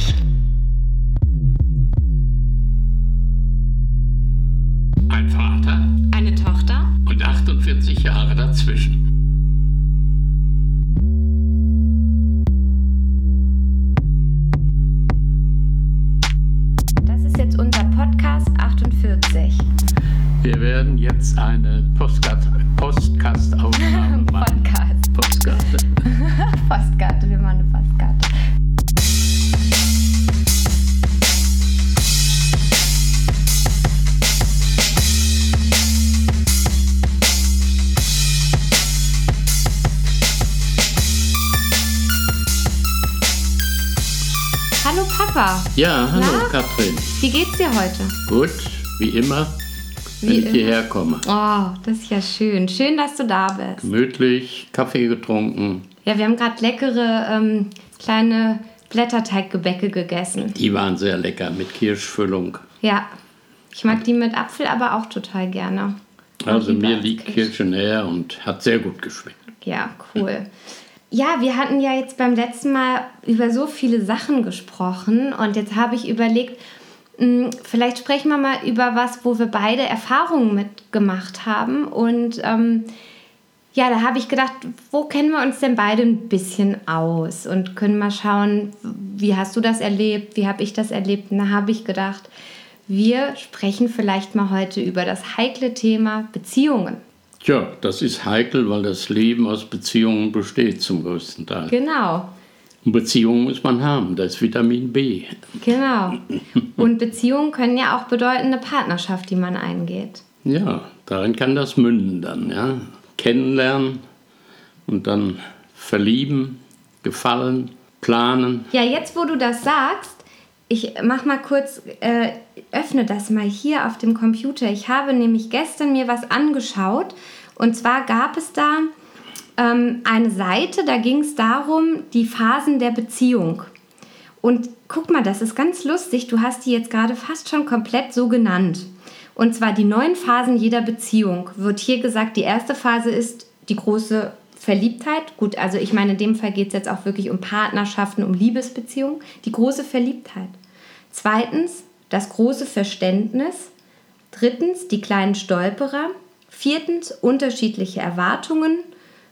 spricht. Gut, wie immer, wenn Wie ich hierher komme. Oh, das ist ja schön. Schön, dass du da bist. Gemütlich, Kaffee getrunken. Ja, wir haben gerade leckere ähm, kleine Blätterteiggebäcke gegessen. Die waren sehr lecker mit Kirschfüllung. Ja, ich mag die mit Apfel aber auch total gerne. Also mir liegt Kirsch. Kirsche näher und hat sehr gut geschmeckt. Ja, cool. Ja, wir hatten ja jetzt beim letzten Mal über so viele Sachen gesprochen und jetzt habe ich überlegt, vielleicht sprechen wir mal über was, wo wir beide Erfahrungen mitgemacht haben und ähm, ja, da habe ich gedacht, wo kennen wir uns denn beide ein bisschen aus und können mal schauen, wie hast du das erlebt, wie habe ich das erlebt? Und da habe ich gedacht, wir sprechen vielleicht mal heute über das heikle Thema Beziehungen. Tja, das ist heikel, weil das Leben aus Beziehungen besteht zum größten Teil. Genau. Beziehungen muss man haben, das ist Vitamin B. Genau. Und Beziehungen können ja auch bedeuten eine Partnerschaft, die man eingeht. Ja, darin kann das münden dann, ja. Kennenlernen und dann verlieben, gefallen, planen. Ja, jetzt wo du das sagst, ich mach mal kurz, äh, öffne das mal hier auf dem Computer. Ich habe nämlich gestern mir was angeschaut und zwar gab es da ähm, eine Seite, da ging es darum, die Phasen der Beziehung. Und guck mal, das ist ganz lustig. Du hast die jetzt gerade fast schon komplett so genannt. Und zwar die neun Phasen jeder Beziehung. Wird hier gesagt, die erste Phase ist die große Verliebtheit. Gut, also ich meine, in dem Fall geht es jetzt auch wirklich um Partnerschaften, um Liebesbeziehungen. Die große Verliebtheit. Zweitens, das große Verständnis. Drittens, die kleinen Stolperer. Viertens, unterschiedliche Erwartungen.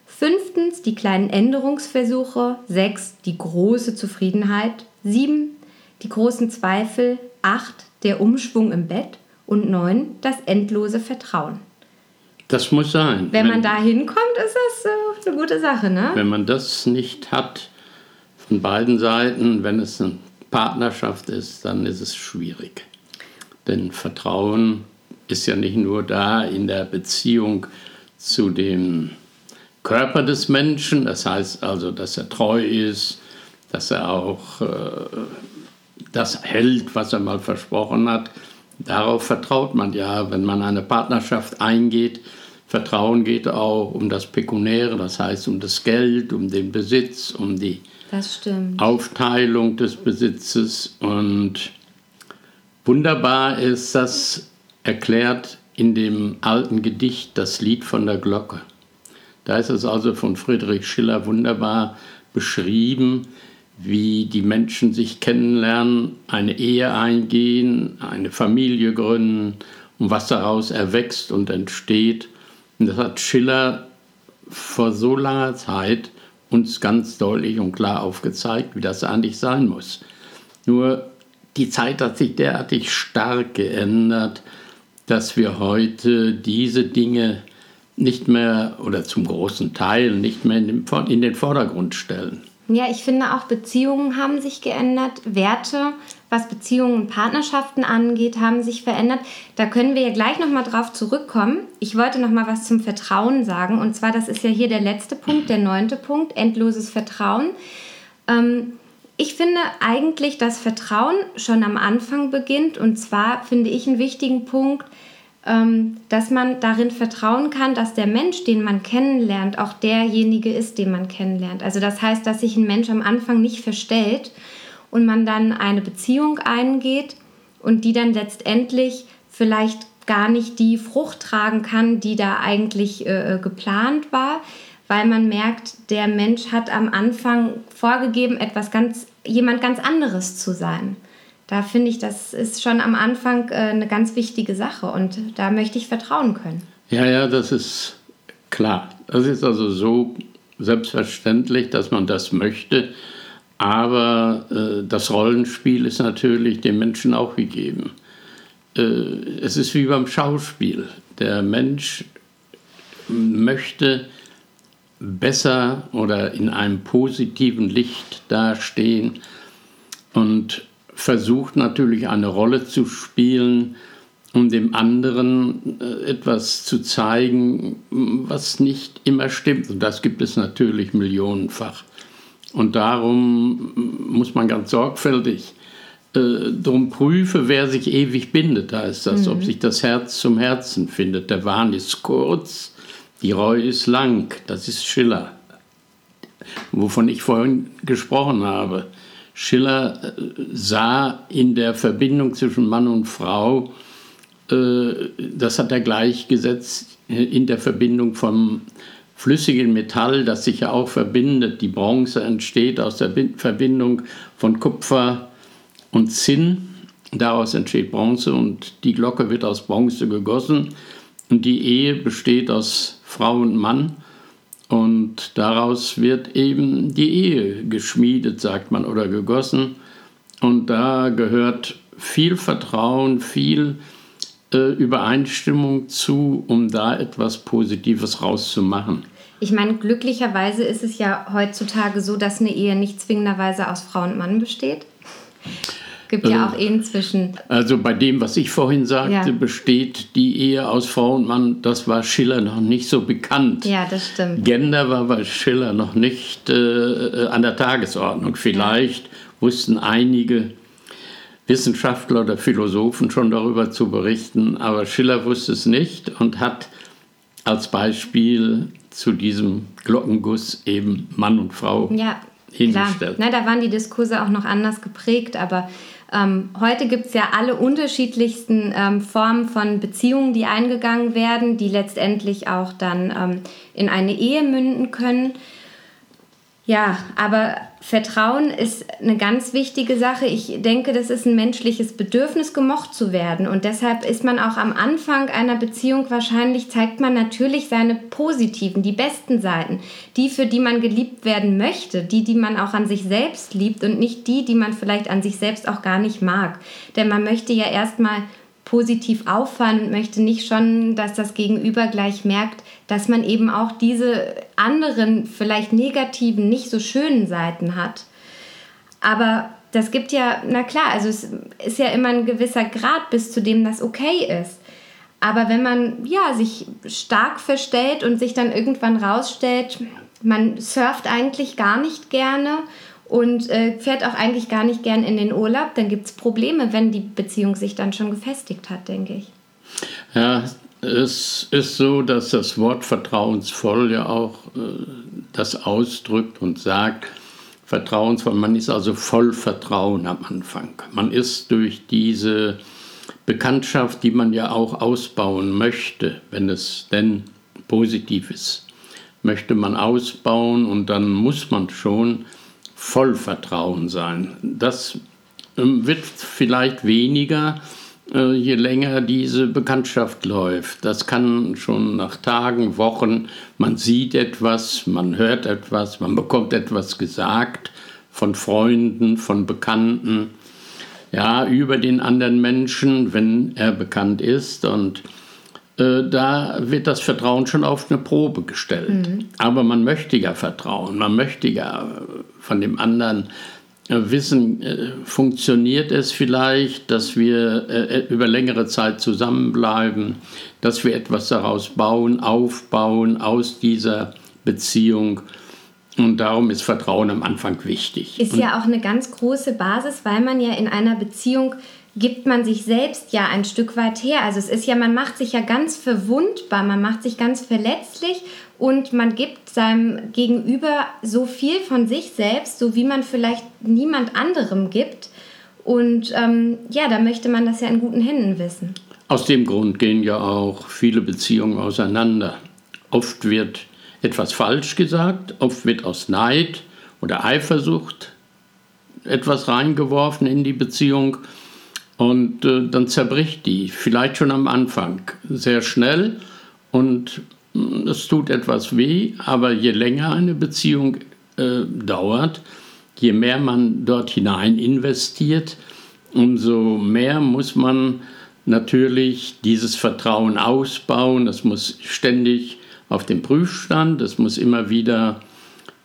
Fünftens, die kleinen Änderungsversuche. Sechs, die große Zufriedenheit. Sieben, die großen Zweifel. Acht, der Umschwung im Bett. Und neun, das endlose Vertrauen. Das muss sein. Wenn man da hinkommt, ist das eine gute Sache, ne? wenn man das nicht hat von beiden Seiten, wenn es eine Partnerschaft ist, dann ist es schwierig. Denn Vertrauen ist ja nicht nur da in der Beziehung zu dem Körper des Menschen, das heißt also, dass er treu ist, dass er auch äh, das hält, was er mal versprochen hat. Darauf vertraut man ja, wenn man eine Partnerschaft eingeht. Vertrauen geht auch um das Pekunäre, das heißt um das Geld, um den Besitz, um die. Aufteilung des Besitzes. Und wunderbar ist das erklärt in dem alten Gedicht Das Lied von der Glocke. Da ist es also von Friedrich Schiller wunderbar beschrieben, wie die Menschen sich kennenlernen, eine Ehe eingehen, eine Familie gründen und was daraus erwächst und entsteht. Und das hat Schiller vor so langer Zeit uns ganz deutlich und klar aufgezeigt, wie das eigentlich sein muss. Nur die Zeit hat sich derartig stark geändert, dass wir heute diese Dinge nicht mehr oder zum großen Teil nicht mehr in den, Vordergrund stellen. Ja, ich finde auch Beziehungen haben sich geändert, Werte, was Beziehungen und Partnerschaften angeht, haben sich verändert. Da können wir ja gleich nochmal drauf zurückkommen. Ich wollte nochmal was zum Vertrauen sagen. Und zwar, das ist ja hier der letzte Punkt, der neunte Punkt, endloses Vertrauen. Ähm, ich finde eigentlich, dass Vertrauen schon am Anfang beginnt. Und zwar finde ich einen wichtigen Punkt, dass man darin vertrauen kann, dass der Mensch, den man kennenlernt, auch derjenige ist, den man kennenlernt. Also das heißt, dass sich ein Mensch am Anfang nicht verstellt und man dann eine Beziehung eingeht und die dann letztendlich vielleicht gar nicht die Frucht tragen kann, die da eigentlich äh, geplant war, weil man merkt, der Mensch hat am Anfang vorgegeben, etwas ganz, jemand ganz anderes zu sein. Da finde ich, das ist schon am Anfang äh, eine ganz wichtige Sache und da möchte ich vertrauen können. Ja, ja, das ist klar. Das ist also so selbstverständlich, dass man das möchte. Aber äh, das Rollenspiel ist natürlich dem Menschen auch gegeben. Äh, es ist wie beim Schauspiel. Der Mensch möchte besser oder in einem positiven Licht dastehen und versucht natürlich eine Rolle zu spielen, um dem anderen äh, etwas zu zeigen, was nicht immer stimmt. Und das gibt es natürlich millionenfach. Und darum muss man ganz sorgfältig äh, darum prüfen, wer sich ewig bindet, heißt das, mhm. ob sich das Herz zum Herzen findet. Der Wahn ist kurz, die Reue ist lang, das ist Schiller, wovon ich vorhin gesprochen habe. Schiller äh, sah in der Verbindung zwischen Mann und Frau, äh, das hat er gleichgesetzt in der Verbindung vom flüssigen Metall, das sich ja auch verbindet. Die Bronze entsteht aus der Verbindung von Kupfer und Zinn. Daraus entsteht Bronze und die Glocke wird aus Bronze gegossen. Und die Ehe besteht aus Frau und Mann. Und daraus wird eben die Ehe geschmiedet, sagt man, oder gegossen. Und da gehört viel Vertrauen, viel äh, Übereinstimmung zu, um da etwas Positives rauszumachen. Ich meine, glücklicherweise ist es ja heutzutage so, dass eine Ehe nicht zwingenderweise aus Frau und Mann besteht. Gibt ja auch Ehen zwischen. Also bei dem, was ich vorhin sagte, ja. besteht die Ehe aus Frau und Mann. Das war Schiller noch nicht so bekannt. Ja, das stimmt. Gender war bei Schiller noch nicht äh, an der Tagesordnung. Vielleicht ja. wussten einige Wissenschaftler oder Philosophen schon darüber zu berichten, aber Schiller wusste es nicht und hat als Beispiel zu diesem Glockenguss eben Mann und Frau ja, hingestellt. Klar. Na, da waren die Diskurse auch noch anders geprägt, aber ähm, heute gibt es ja alle unterschiedlichsten ähm, Formen von Beziehungen, die eingegangen werden, die letztendlich auch dann ähm, in eine Ehe münden können. Ja, aber Vertrauen ist eine ganz wichtige Sache. Ich denke, das ist ein menschliches Bedürfnis, gemocht zu werden. Und deshalb ist man auch am Anfang einer Beziehung wahrscheinlich, zeigt man natürlich seine positiven, die besten Seiten. Die, für die man geliebt werden möchte. Die, die man auch an sich selbst liebt und nicht die, die man vielleicht an sich selbst auch gar nicht mag. Denn man möchte ja erstmal positiv auffallen und möchte nicht schon, dass das Gegenüber gleich merkt, dass man eben auch diese anderen, vielleicht negativen, nicht so schönen Seiten hat. Aber das gibt ja, na klar, also es ist ja immer ein gewisser Grad, bis zu dem das okay ist. Aber wenn man ja, sich stark verstellt und sich dann irgendwann rausstellt, man surft eigentlich gar nicht gerne und äh, fährt auch eigentlich gar nicht gern in den Urlaub, dann gibt es Probleme, wenn die Beziehung sich dann schon gefestigt hat, denke ich. Ja, es ist so, dass das Wort vertrauensvoll ja auch äh, das ausdrückt und sagt, vertrauensvoll, man ist also voll Vertrauen am Anfang. Man ist durch diese Bekanntschaft, die man ja auch ausbauen möchte, wenn es denn positiv ist, möchte man ausbauen und dann muss man schon Vollvertrauen sein. Das ähm, wird vielleicht weniger, je länger diese Bekanntschaft läuft. Das kann schon nach Tagen, Wochen, man sieht etwas, man hört etwas, man bekommt etwas gesagt von Freunden, von Bekannten, ja, über den anderen Menschen, wenn er bekannt ist und äh, da wird das Vertrauen schon auf eine Probe gestellt. Mhm. Aber man möchte ja vertrauen, man möchte ja von dem anderen äh, wissen, äh, funktioniert es vielleicht, dass wir über längere Zeit zusammenbleiben, dass wir etwas daraus bauen, aufbauen aus dieser Beziehung. Und darum ist Vertrauen am Anfang wichtig. Ist ja auch eine ganz große Basis, weil man ja in einer Beziehung gibt man sich selbst ja ein Stück weit her. Also es ist ja, man macht sich ja ganz verwundbar, man macht sich ganz verletzlich und man gibt seinem Gegenüber so viel von sich selbst, so wie man vielleicht niemand anderem gibt. Und ähm, ja, da möchte man das ja in guten Händen wissen. Aus dem Grund gehen ja auch viele Beziehungen auseinander. Oft wird etwas falsch gesagt, oft wird aus Neid oder Eifersucht etwas reingeworfen in die Beziehung und äh, dann zerbricht die, vielleicht schon am Anfang, sehr schnell und es tut etwas weh, aber je länger eine Beziehung äh, dauert, je mehr man dort hinein investiert, umso mehr muss man natürlich dieses Vertrauen ausbauen. Das muss ständig auf dem Prüfstand, das muss immer wieder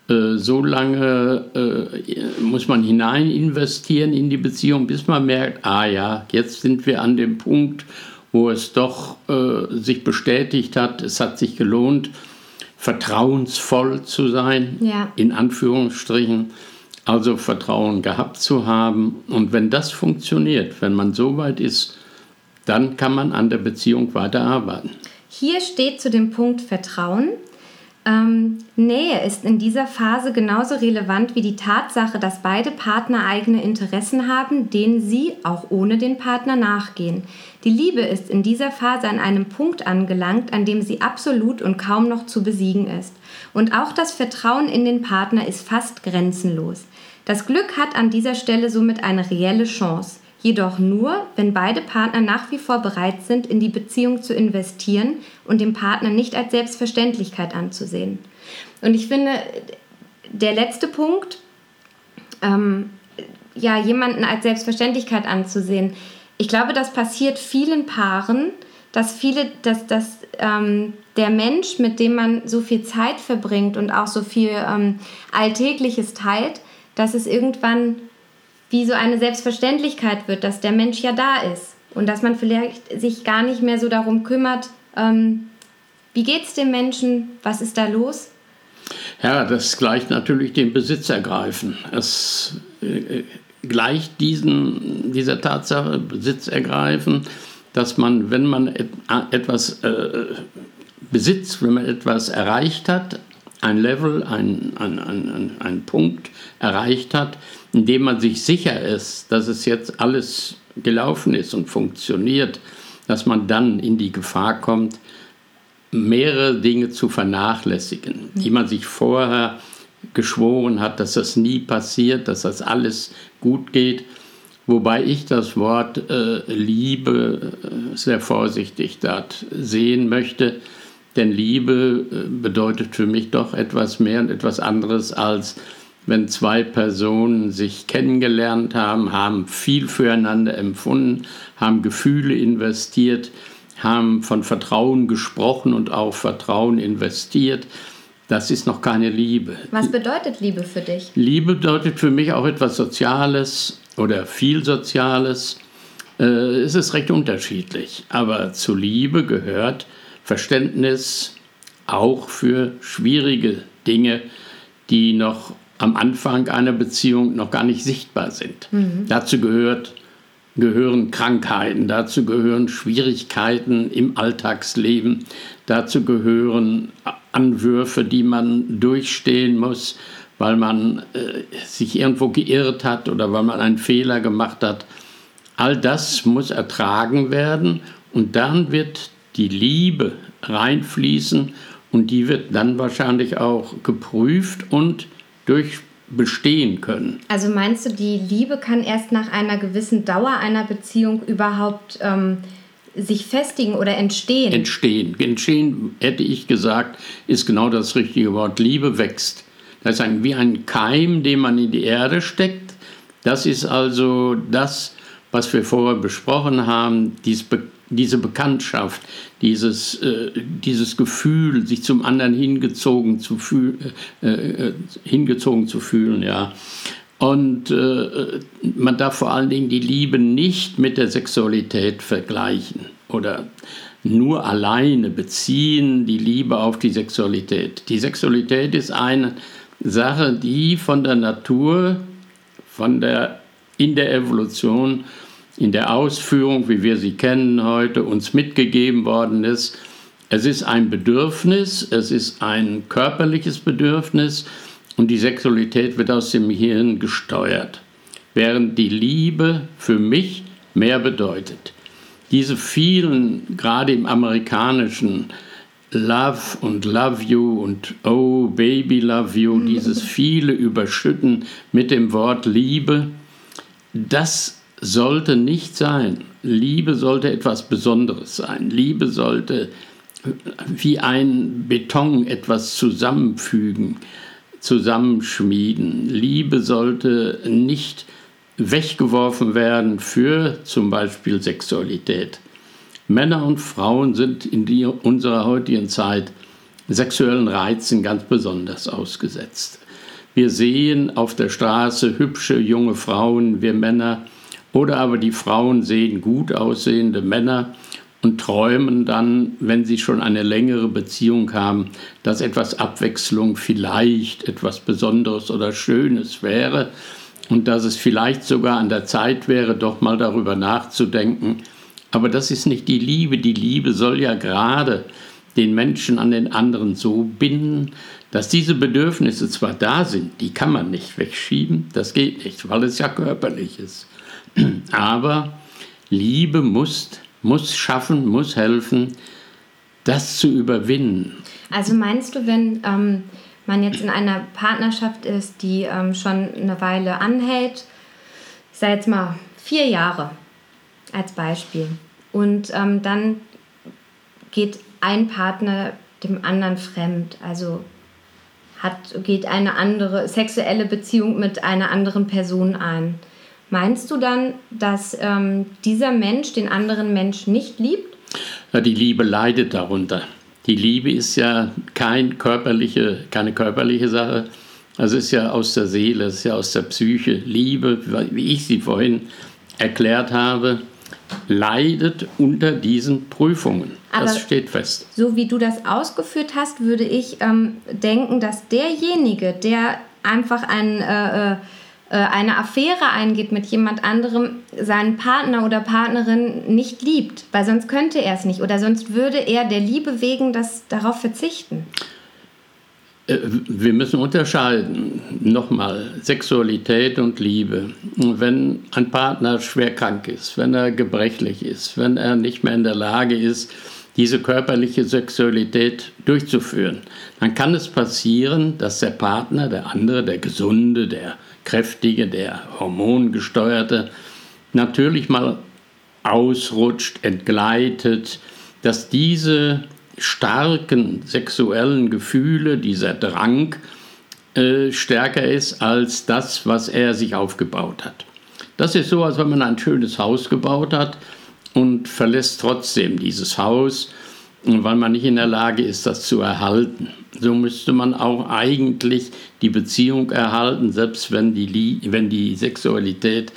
äh, so lange äh, muss man hinein investieren in die Beziehung, bis man merkt, ah ja, jetzt sind wir an dem Punkt, wo es doch äh, sich bestätigt hat, es hat sich gelohnt, vertrauensvoll zu sein, ja. in Anführungsstrichen, also Vertrauen gehabt zu haben. Und wenn das funktioniert, wenn man so weit ist, dann kann man an der Beziehung weiterarbeiten. Hier steht zu dem Punkt Vertrauen. Ähm, Nähe ist in dieser Phase genauso relevant wie die Tatsache, dass beide Partner eigene Interessen haben, denen sie auch ohne den Partner nachgehen. Die Liebe ist in dieser Phase an einem Punkt angelangt, an dem sie absolut und kaum noch zu besiegen ist. Und auch das Vertrauen in den Partner ist fast grenzenlos. Das Glück hat an dieser Stelle somit eine reelle Chance jedoch nur, wenn beide Partner nach wie vor bereit sind, in die Beziehung zu investieren und den Partner nicht als Selbstverständlichkeit anzusehen. Und ich finde, der letzte Punkt, ähm, ja, jemanden als Selbstverständlichkeit anzusehen, ich glaube, das passiert vielen Paaren, dass viele, dass, dass ähm, der Mensch, mit dem man so viel Zeit verbringt und auch so viel ähm, Alltägliches teilt, dass es irgendwann wie so eine Selbstverständlichkeit wird, dass der Mensch ja da ist und dass man vielleicht sich gar nicht mehr so darum kümmert, ähm, wie geht es dem Menschen, was ist da los? Ja, das gleicht natürlich dem Besitzergreifen. Es äh, gleicht diesen, dieser Tatsache Besitzergreifen, dass man, wenn man et, etwas äh, besitzt, wenn man etwas erreicht hat, ein Level, ein, ein, ein, ein Punkt erreicht hat, indem man sich sicher ist, dass es jetzt alles gelaufen ist und funktioniert, dass man dann in die Gefahr kommt, mehrere Dinge zu vernachlässigen, die man sich vorher geschworen hat, dass das nie passiert, dass das alles gut geht. Wobei ich das Wort äh, Liebe äh, sehr vorsichtig dort sehen möchte, denn Liebe äh, bedeutet für mich doch etwas mehr und etwas anderes als wenn zwei Personen sich kennengelernt haben, haben viel füreinander empfunden, haben Gefühle investiert, haben von Vertrauen gesprochen und auch Vertrauen investiert. Das ist noch keine Liebe. Was bedeutet Liebe für dich? Liebe bedeutet für mich auch etwas Soziales oder viel Soziales. Äh, es ist recht unterschiedlich. Aber zu Liebe gehört Verständnis auch für schwierige Dinge, die noch am Anfang einer Beziehung noch gar nicht sichtbar sind. Mhm. Dazu gehört, gehören Krankheiten, dazu gehören Schwierigkeiten im Alltagsleben, dazu gehören Anwürfe, die man durchstehen muss, weil man äh, sich irgendwo geirrt hat oder weil man einen Fehler gemacht hat. All das muss ertragen werden und dann wird die Liebe reinfließen und die wird dann wahrscheinlich auch geprüft und durch bestehen können. Also meinst du, die Liebe kann erst nach einer gewissen Dauer einer Beziehung überhaupt ähm, sich festigen oder entstehen? Entstehen. Entstehen, hätte ich gesagt, ist genau das richtige Wort. Liebe wächst. Das ist ein, wie ein Keim, den man in die Erde steckt. Das ist also das, was wir vorher besprochen haben, dieses Be diese Bekanntschaft, dieses, äh, dieses Gefühl, sich zum anderen hingezogen zu, fühl, äh, äh, hingezogen zu fühlen. Ja. Und äh, man darf vor allen Dingen die Liebe nicht mit der Sexualität vergleichen oder nur alleine beziehen die Liebe auf die Sexualität. Die Sexualität ist eine Sache, die von der Natur, von der, in der Evolution in der Ausführung, wie wir sie kennen heute, uns mitgegeben worden ist. Es ist ein Bedürfnis, es ist ein körperliches Bedürfnis und die Sexualität wird aus dem Hirn gesteuert, während die Liebe für mich mehr bedeutet. Diese vielen, gerade im amerikanischen, Love und Love You und Oh Baby Love You, dieses viele Überschütten mit dem Wort Liebe, das sollte nicht sein. Liebe sollte etwas Besonderes sein. Liebe sollte wie ein Beton etwas zusammenfügen, zusammenschmieden. Liebe sollte nicht weggeworfen werden für zum Beispiel Sexualität. Männer und Frauen sind in die, unserer heutigen Zeit sexuellen Reizen ganz besonders ausgesetzt. Wir sehen auf der Straße hübsche junge Frauen, wir Männer, oder aber die Frauen sehen gut aussehende Männer und träumen dann, wenn sie schon eine längere Beziehung haben, dass etwas Abwechslung vielleicht etwas Besonderes oder Schönes wäre und dass es vielleicht sogar an der Zeit wäre, doch mal darüber nachzudenken. Aber das ist nicht die Liebe. Die Liebe soll ja gerade den Menschen an den anderen so binden, dass diese Bedürfnisse zwar da sind, die kann man nicht wegschieben, das geht nicht, weil es ja körperlich ist. Aber Liebe muss, muss schaffen, muss helfen, das zu überwinden. Also meinst du, wenn ähm, man jetzt in einer Partnerschaft ist, die ähm, schon eine Weile anhält, ich sage jetzt mal vier Jahre als Beispiel, und ähm, dann geht ein Partner dem anderen fremd, also hat, geht eine andere sexuelle Beziehung mit einer anderen Person ein. Meinst du dann, dass ähm, dieser Mensch den anderen Mensch nicht liebt? Ja, die Liebe leidet darunter. Die Liebe ist ja kein körperliche, keine körperliche Sache. Also es ist ja aus der Seele, es ist ja aus der Psyche. Liebe, wie ich sie vorhin erklärt habe, leidet unter diesen Prüfungen. Aber das steht fest. So wie du das ausgeführt hast, würde ich ähm, denken, dass derjenige, der einfach ein äh, äh äh, eine Affäre eingeht mit jemand anderem, seinen Partner oder Partnerin nicht liebt, weil sonst könnte er es nicht oder sonst würde er der Liebe wegen das darauf verzichten. Äh, wir müssen unterscheiden, nochmal, Sexualität und Liebe. Wenn ein Partner schwer krank ist, wenn er gebrechlich ist, wenn er nicht mehr in der Lage ist, diese körperliche Sexualität durchzuführen, dann kann es passieren, dass der Partner, der andere, der Gesunde, der kräftige, der hormongesteuerte, natürlich mal ausrutscht, entgleitet, dass diese starken sexuellen Gefühle, dieser Drang äh, stärker ist als das, was er sich aufgebaut hat. Das ist so, als wenn man ein schönes Haus gebaut hat und verlässt trotzdem dieses Haus, weil man nicht in der Lage ist, das zu erhalten so müsste man auch eigentlich die Beziehung erhalten, selbst wenn die, wenn die Sexualität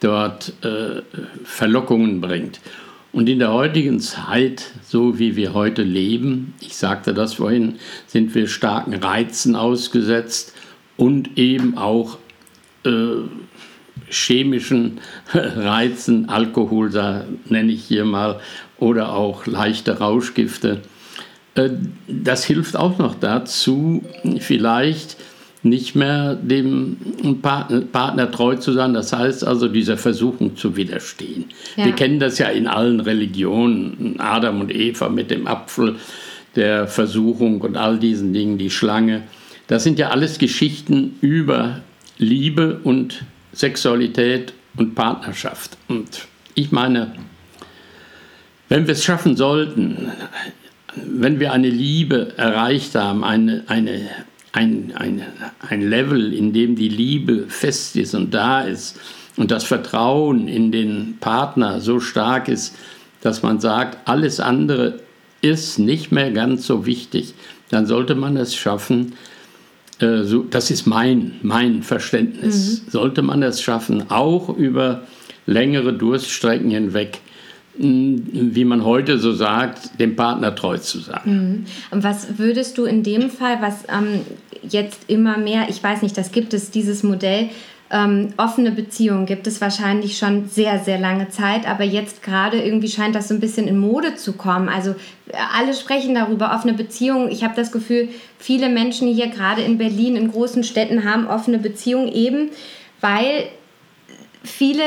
dort äh, Verlockungen bringt. Und in der heutigen Zeit, so wie wir heute leben, ich sagte das vorhin, sind wir starken Reizen ausgesetzt und eben auch äh, chemischen Reizen, Alkohol nenne ich hier mal, oder auch leichte Rauschgifte. Äh, das hilft auch noch dazu, vielleicht nicht mehr dem Partner treu zu sein, das heißt also dieser Versuchung zu widerstehen. Ja. Wir kennen das ja in allen Religionen, Adam und Eva mit dem Apfel, der Versuchung und all diesen Dingen, die Schlange. Das sind ja alles Geschichten über Liebe und Sexualität und Partnerschaft. Und ich meine, wenn wir es schaffen sollten, wenn wir eine Liebe erreicht haben, eine, eine, ein, ein, ein Level, in dem die Liebe fest ist und da ist und das Vertrauen in den Partner so stark ist, dass man sagt, alles andere ist nicht mehr ganz so wichtig, dann sollte man es schaffen, äh, so, das ist mein, mein Verständnis, mhm. sollte man es schaffen, auch über längere Durststrecken hinweg wie man heute so sagt, dem Partner treu zu sein. Mhm. Und was würdest du in dem Fall, was ähm, jetzt immer mehr, ich weiß nicht, das gibt es, dieses Modell, ähm, offene Beziehungen gibt es wahrscheinlich schon sehr, sehr lange Zeit, aber jetzt gerade irgendwie scheint das so ein bisschen in Mode zu kommen. Also alle sprechen darüber, offene Beziehungen. Ich habe das Gefühl, viele Menschen hier gerade in Berlin, in großen Städten haben offene Beziehungen eben, weil viele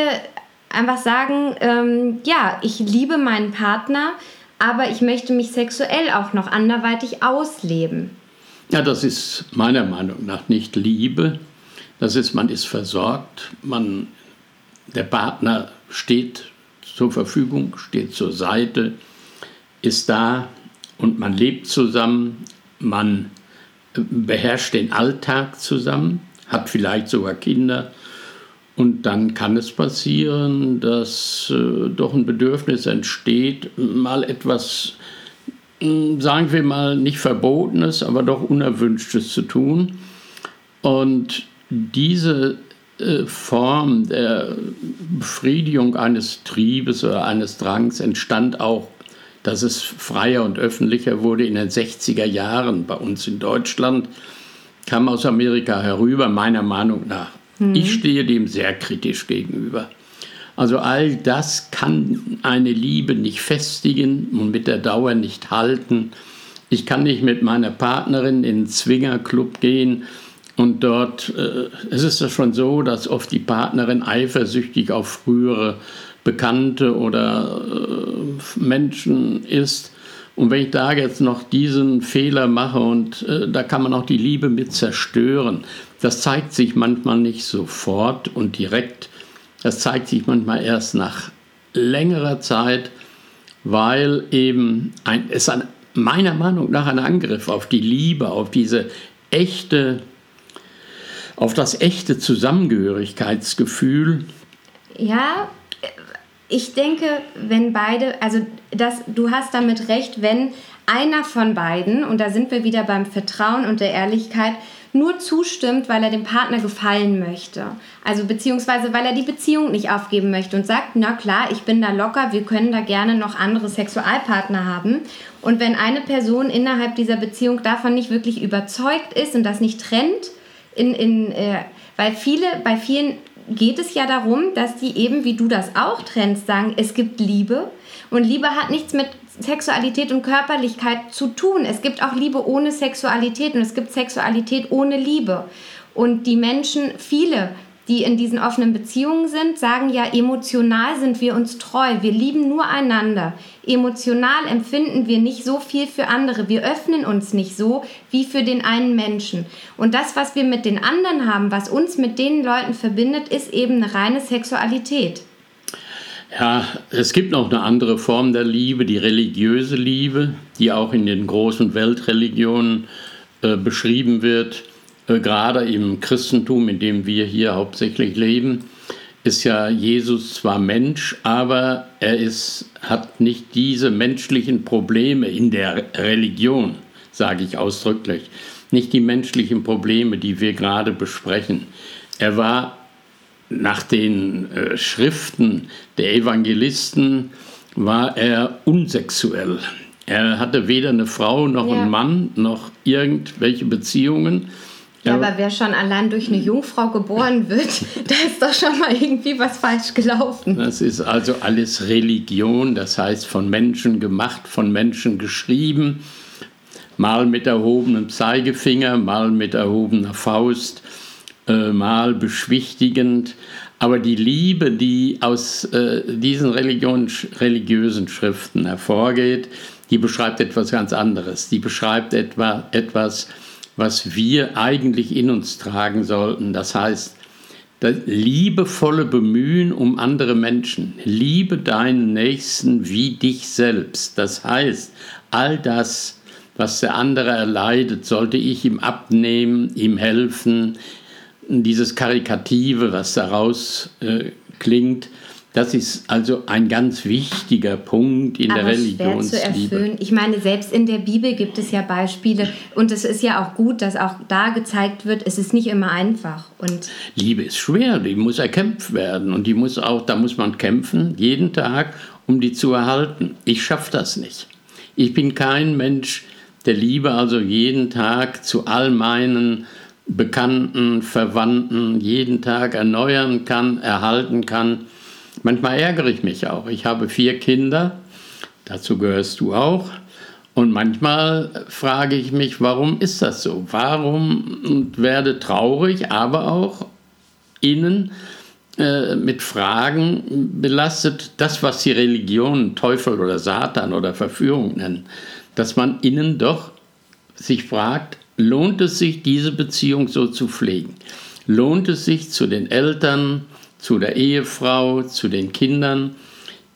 einfach sagen, ähm, ja, ich liebe meinen Partner, aber ich möchte mich sexuell auch noch anderweitig ausleben. Ja, das ist meiner Meinung nach nicht Liebe. Das ist, man ist versorgt, man, der Partner steht zur Verfügung, steht zur Seite, ist da und man lebt zusammen, man beherrscht den Alltag zusammen, hat vielleicht sogar Kinder. Und dann kann es passieren, dass äh, doch ein Bedürfnis entsteht, mal etwas, äh, sagen wir mal, nicht Verbotenes, aber doch Unerwünschtes zu tun. Und diese äh, Form der Befriedigung eines Triebes oder eines Drangs entstand auch dass es freier und öffentlicher wurde in den 60er Jahren bei uns in Deutschland, kam aus Amerika herüber, meiner Meinung nach. Mhm. Ich stehe dem sehr kritisch gegenüber. Also all das kann eine Liebe nicht festigen und mit der Dauer nicht halten. Ich kann nicht mit meiner Partnerin in den Zwingerclub gehen und dort, äh, es ist ja schon so, dass oft die Partnerin eifersüchtig auf frühere Bekannte oder äh, Menschen ist. Und wenn ich da jetzt noch diesen Fehler mache und äh, da kann man auch die Liebe mit zerstören, das zeigt sich manchmal nicht sofort und direkt. Das zeigt sich manchmal erst nach längerer Zeit, weil eben ein, es ein, meiner Meinung nach ein Angriff auf die Liebe, auf diese echte, auf das echte Zusammengehörigkeitsgefühl. Ja, ich denke, wenn beide, also das, du hast damit recht, wenn einer von beiden, und da sind wir wieder beim Vertrauen und der Ehrlichkeit, nur zustimmt, weil er dem Partner gefallen möchte. Also beziehungsweise weil er die Beziehung nicht aufgeben möchte und sagt, na klar, ich bin da locker, wir können da gerne noch andere Sexualpartner haben. Und wenn eine Person innerhalb dieser Beziehung davon nicht wirklich überzeugt ist und das nicht trennt, in, in, äh, weil viele, bei vielen geht es ja darum, dass die eben, wie du das auch trennst, sagen, es gibt Liebe. Und Liebe hat nichts mit Sexualität und Körperlichkeit zu tun. Es gibt auch Liebe ohne Sexualität und es gibt Sexualität ohne Liebe. Und die Menschen, viele die in diesen offenen Beziehungen sind, sagen ja, emotional sind wir uns treu, wir lieben nur einander. Emotional empfinden wir nicht so viel für andere, wir öffnen uns nicht so wie für den einen Menschen. Und das, was wir mit den anderen haben, was uns mit den Leuten verbindet, ist eben eine reine Sexualität. Ja, es gibt noch eine andere Form der Liebe, die religiöse Liebe, die auch in den großen Weltreligionen äh, beschrieben wird. Äh, gerade im Christentum, in dem wir hier hauptsächlich leben, ist ja Jesus zwar Mensch, aber er ist, hat nicht diese menschlichen Probleme in der Religion, sage ich ausdrücklich, nicht die menschlichen Probleme, die wir gerade besprechen. Er war nach den äh, Schriften der Evangelisten, war er unsexuell. Er hatte weder eine Frau noch ja. einen Mann noch irgendwelche Beziehungen ja, aber wer schon allein durch eine Jungfrau geboren wird, da ist doch schon mal irgendwie was falsch gelaufen. Das ist also alles Religion, das heißt von Menschen gemacht, von Menschen geschrieben, mal mit erhobenem Zeigefinger, mal mit erhobener Faust, äh, mal beschwichtigend. Aber die Liebe, die aus äh, diesen Religion, religiösen Schriften hervorgeht, die beschreibt etwas ganz anderes. Die beschreibt etwa etwas, was wir eigentlich in uns tragen sollten. Das heißt, das liebevolle Bemühen um andere Menschen. Liebe deinen Nächsten wie dich selbst. Das heißt, all das, was der andere erleidet, sollte ich ihm abnehmen, ihm helfen. Dieses Karikative, was daraus äh, klingt, das ist also ein ganz wichtiger Punkt in Aber der Religionsliebe. Ich meine, selbst in der Bibel gibt es ja Beispiele und es ist ja auch gut, dass auch da gezeigt wird, es ist nicht immer einfach. Und Liebe ist schwer, die muss erkämpft werden und die muss auch, da muss man kämpfen, jeden Tag, um die zu erhalten. Ich schaffe das nicht. Ich bin kein Mensch, der Liebe also jeden Tag zu all meinen Bekannten, Verwandten jeden Tag erneuern kann, erhalten kann. Manchmal ärgere ich mich auch. Ich habe vier Kinder, dazu gehörst du auch. Und manchmal frage ich mich, warum ist das so? Warum und werde traurig, aber auch innen äh, mit Fragen belastet, das, was die Religionen Teufel oder Satan oder Verführung nennen, dass man ihnen doch sich fragt, lohnt es sich, diese Beziehung so zu pflegen? Lohnt es sich zu den Eltern, zu der Ehefrau, zu den Kindern,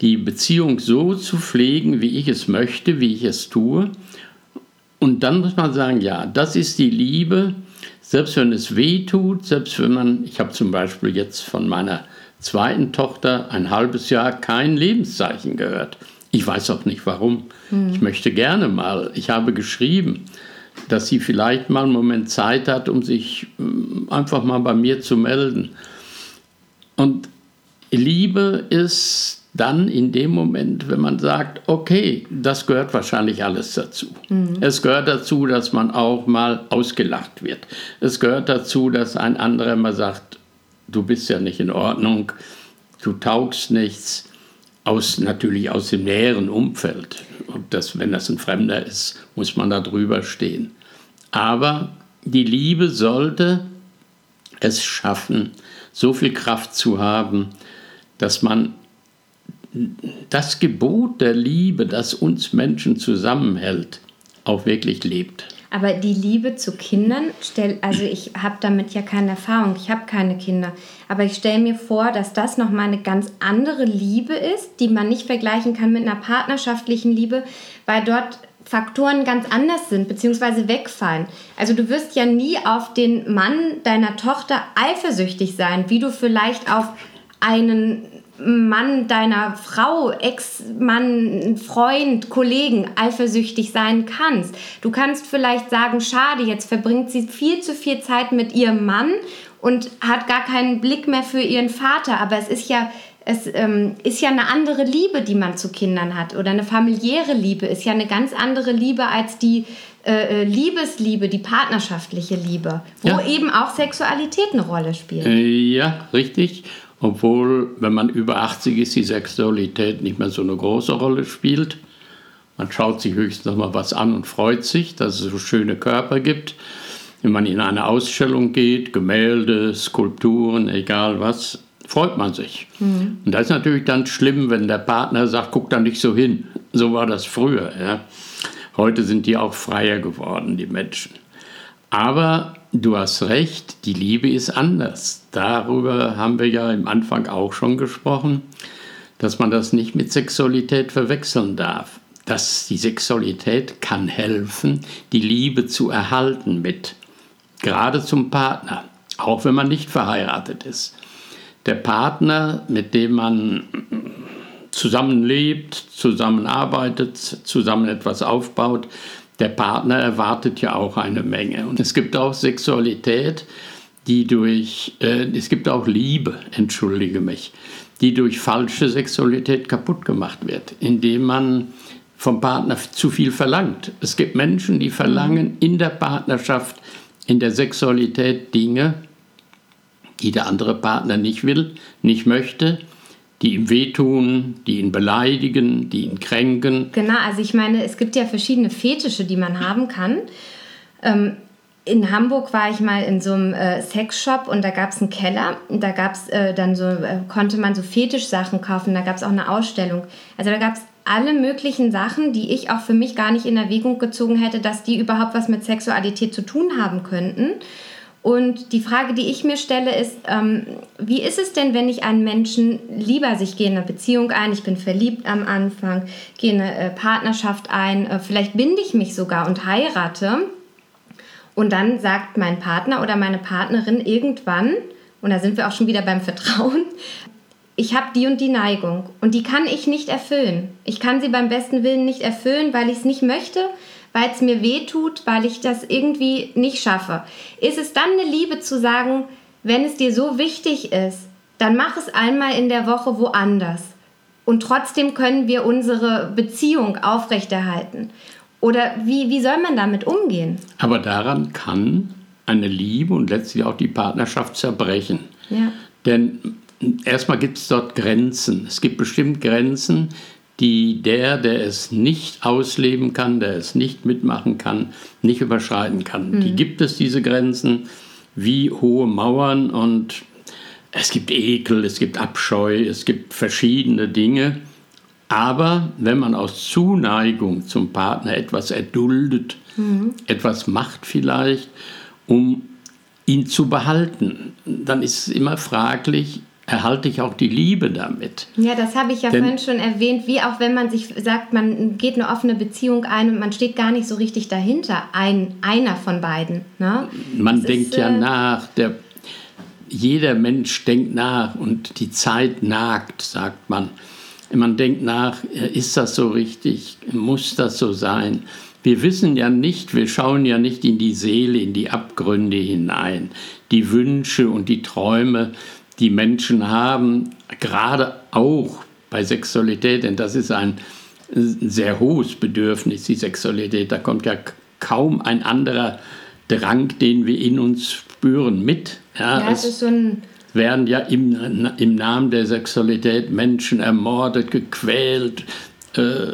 die Beziehung so zu pflegen, wie ich es möchte, wie ich es tue? Und dann muss man sagen, ja, das ist die Liebe, selbst wenn es weh tut, selbst wenn man, ich habe zum Beispiel jetzt von meiner zweiten Tochter ein halbes Jahr kein Lebenszeichen gehört. Ich weiß auch nicht warum. Hm. Ich möchte gerne mal, ich habe geschrieben, dass sie vielleicht mal einen Moment Zeit hat, um sich hm, einfach mal bei mir zu melden. Und Liebe ist dann in dem Moment, wenn man sagt, okay, das gehört wahrscheinlich alles dazu. Mhm. Es gehört dazu, dass man auch mal ausgelacht wird. Es gehört dazu, dass ein anderer mal sagt, du bist ja nicht in Ordnung, du taugst nichts, aus, natürlich aus dem näheren Umfeld. Und das, wenn das ein Fremder ist, muss man da drüber stehen. Aber die Liebe sollte es schaffen, so viel Kraft zu haben, dass man das Gebot der Liebe, das uns Menschen zusammenhält, auch wirklich lebt. Aber die Liebe zu Kindern, stell, also ich habe damit ja keine Erfahrung, ich habe keine Kinder, aber ich stelle mir vor, dass das nochmal eine ganz andere Liebe ist, die man nicht vergleichen kann mit einer partnerschaftlichen Liebe, weil dort Faktoren ganz anders sind bzw. wegfallen. Also du wirst ja nie auf den Mann deiner Tochter eifersüchtig sein, wie du vielleicht auf einen Mann deiner Frau, Ex-Mann, Freund, Kollegen eifersüchtig sein kannst. Du kannst vielleicht sagen, schade, jetzt verbringt sie viel zu viel Zeit mit ihrem Mann und hat gar keinen Blick mehr für ihren Vater. Aber es ist ja, es ähm, ist ja eine andere Liebe, die man zu Kindern hat. Oder eine familiäre Liebe ist ja eine ganz andere Liebe als die äh, äh Liebesliebe, die partnerschaftliche Liebe, wo ja. eben auch Sexualität eine Rolle spielt. Äh, ja, richtig. Obwohl, wenn man über 80 ist, die Sexualität nicht mehr so eine große Rolle spielt. Man schaut sich höchstens noch mal was an und freut sich, dass es so schöne Körper gibt. Wenn man in eine Ausstellung geht, Gemälde, Skulpturen, egal was, freut man sich. Mhm. Und das ist natürlich dann schlimm, wenn der Partner sagt, guck da nicht so hin. So war das früher. Ja. Heute sind die auch freier geworden, die Menschen. Aber du hast recht, die Liebe ist anders. Darüber haben wir ja im Anfang auch schon gesprochen, dass man das nicht mit Sexualität verwechseln darf. Dass die Sexualität kann helfen, die Liebe zu erhalten mit, gerade zum Partner, auch wenn man nicht verheiratet ist. Der Partner, mit dem man zusammenlebt, zusammenarbeitet, zusammen etwas aufbaut, der Partner erwartet ja auch eine Menge. Und es gibt auch Sexualität, die durch, äh, es gibt auch Liebe, entschuldige mich, die durch falsche Sexualität kaputt gemacht wird, indem man vom Partner zu viel verlangt. Es gibt Menschen, die verlangen in der Partnerschaft, in der Sexualität Dinge, die der andere Partner nicht will, nicht möchte die ihm wehtun, die ihn beleidigen, die ihn kränken. Genau, also ich meine, es gibt ja verschiedene Fetische, die man haben kann. Ähm, in Hamburg war ich mal in so einem äh, Sexshop und da gab es einen Keller. Da gab's äh, dann so, äh, konnte man so Fetischsachen kaufen. Da gab es auch eine Ausstellung. Also da gab es alle möglichen Sachen, die ich auch für mich gar nicht in Erwägung gezogen hätte, dass die überhaupt was mit Sexualität zu tun haben könnten. Und die Frage, die ich mir stelle, ist, ähm, wie ist es denn, wenn ich einen Menschen lieber, sich gehe in eine Beziehung ein, ich bin verliebt am Anfang, gehe in eine äh, Partnerschaft ein, äh, vielleicht binde ich mich sogar und heirate. Und dann sagt mein Partner oder meine Partnerin irgendwann, und da sind wir auch schon wieder beim Vertrauen, ich habe die und die Neigung und die kann ich nicht erfüllen. Ich kann sie beim besten Willen nicht erfüllen, weil ich es nicht möchte, weil es mir weh tut, weil ich das irgendwie nicht schaffe. Ist es dann eine Liebe zu sagen, wenn es dir so wichtig ist, dann mach es einmal in der Woche woanders. Und trotzdem können wir unsere Beziehung aufrechterhalten. Oder wie, wie soll man damit umgehen? Aber daran kann eine Liebe und letztlich auch die Partnerschaft zerbrechen. Ja. Denn erstmal gibt es dort Grenzen. Es gibt bestimmt Grenzen, die der, der es nicht ausleben kann, der es nicht mitmachen kann, nicht überschreiten kann. Mhm. Die gibt es, diese Grenzen, wie hohe Mauern und es gibt Ekel, es gibt Abscheu, es gibt verschiedene Dinge. Aber wenn man aus Zuneigung zum Partner etwas erduldet, mhm. etwas macht vielleicht, um ihn zu behalten, dann ist es immer fraglich, erhalte ich auch die Liebe damit. Ja, das habe ich ja Denn, vorhin schon erwähnt, wie auch wenn man sich sagt, man geht eine offene Beziehung ein und man steht gar nicht so richtig dahinter, ein, einer von beiden. Ne? Man das denkt ist, ja äh, nach, der, jeder Mensch denkt nach und die Zeit nagt, sagt man. Man denkt nach, ist das so richtig, muss das so sein? Wir wissen ja nicht, wir schauen ja nicht in die Seele, in die Abgründe hinein, die Wünsche und die Träume, die Menschen haben, gerade auch bei Sexualität, denn das ist ein sehr hohes Bedürfnis, die Sexualität. Da kommt ja kaum ein anderer Drang, den wir in uns spüren, mit. Ja, ja es ist so ein werden ja im, im Namen der Sexualität Menschen ermordet, gequält, äh,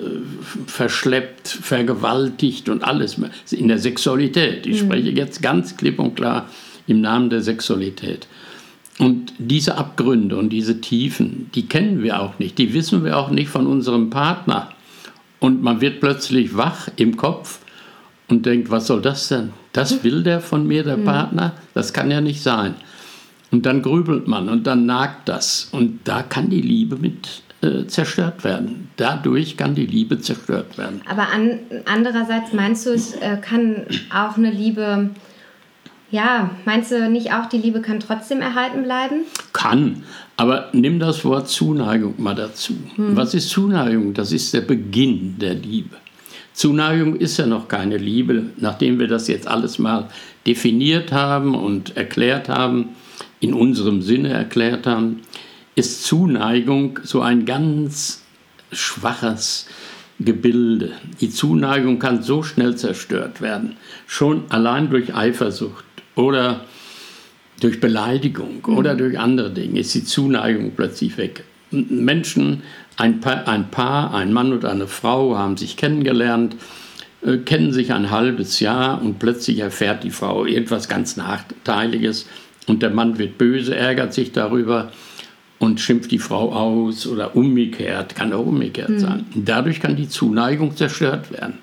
verschleppt, vergewaltigt und alles. In der Sexualität. Ich mhm. spreche jetzt ganz klipp und klar im Namen der Sexualität. Und diese Abgründe und diese Tiefen, die kennen wir auch nicht, die wissen wir auch nicht von unserem Partner. Und man wird plötzlich wach im Kopf und denkt, was soll das denn? Das will der von mir, der mhm. Partner? Das kann ja nicht sein. Und dann grübelt man und dann nagt das. Und da kann die Liebe mit äh, zerstört werden. Dadurch kann die Liebe zerstört werden. Aber an, andererseits meinst du, es äh, kann auch eine Liebe ja, meinst du nicht auch, die Liebe kann trotzdem erhalten bleiben? Kann, aber nimm das Wort Zuneigung mal dazu. Hm. Was ist Zuneigung? Das ist der Beginn der Liebe. Zuneigung ist ja noch keine Liebe, nachdem wir das jetzt alles mal definiert haben und erklärt haben, in unserem Sinne erklärt haben, ist Zuneigung so ein ganz schwaches Gebilde. Die Zuneigung kann so schnell zerstört werden, schon allein durch Eifersucht oder durch Beleidigung mhm. oder durch andere Dinge ist die Zuneigung plötzlich weg. Menschen, ein Paar, ein Paar, ein Mann und eine Frau haben sich kennengelernt, äh, kennen sich ein halbes Jahr und plötzlich erfährt die Frau etwas ganz Nachteiliges und der Mann wird böse, ärgert sich darüber und schimpft die Frau aus oder umgekehrt, kann auch umgekehrt mhm. sein. Dadurch kann die Zuneigung zerstört werden.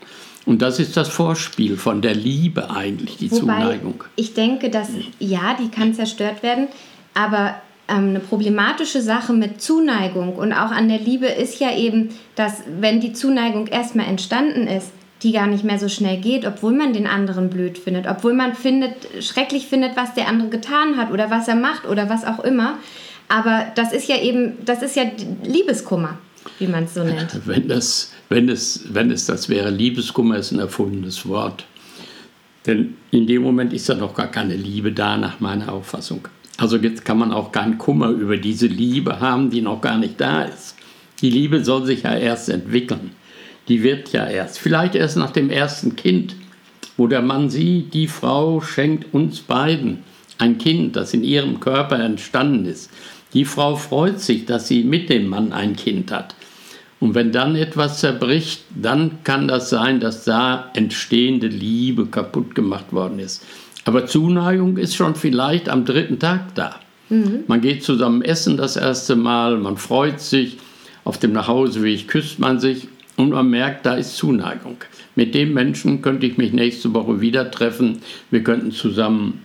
Und das ist das Vorspiel von der Liebe eigentlich, die Wobei Zuneigung. Ich denke, dass ja, die kann zerstört werden, aber ähm, eine problematische Sache mit Zuneigung und auch an der Liebe ist ja eben, dass wenn die Zuneigung erstmal entstanden ist, die gar nicht mehr so schnell geht, obwohl man den anderen blöd findet, obwohl man findet, schrecklich findet, was der andere getan hat oder was er macht oder was auch immer. Aber das ist ja eben, das ist ja Liebeskummer, wie man es so nennt. Wenn das wenn es, wenn es das wäre. Liebeskummer ist ein erfundenes Wort. Denn in dem Moment ist ja noch gar keine Liebe da, nach meiner Auffassung. Also jetzt kann man auch keinen Kummer über diese Liebe haben, die noch gar nicht da ist. Die Liebe soll sich ja erst entwickeln. Die wird ja erst, vielleicht erst nach dem ersten Kind, wo der Mann sieht, die Frau schenkt uns beiden ein Kind, das in ihrem Körper entstanden ist. Die Frau freut sich, dass sie mit dem Mann ein Kind hat. Und wenn dann etwas zerbricht, dann kann das sein, dass da entstehende Liebe kaputt gemacht worden ist. Aber Zuneigung ist schon vielleicht am dritten Tag da. Mhm. Man geht zusammen essen das erste Mal, man freut sich, auf dem Nachhauseweg küsst man sich und man merkt, da ist Zuneigung. Mit dem Menschen könnte ich mich nächste Woche wieder treffen. Wir könnten zusammen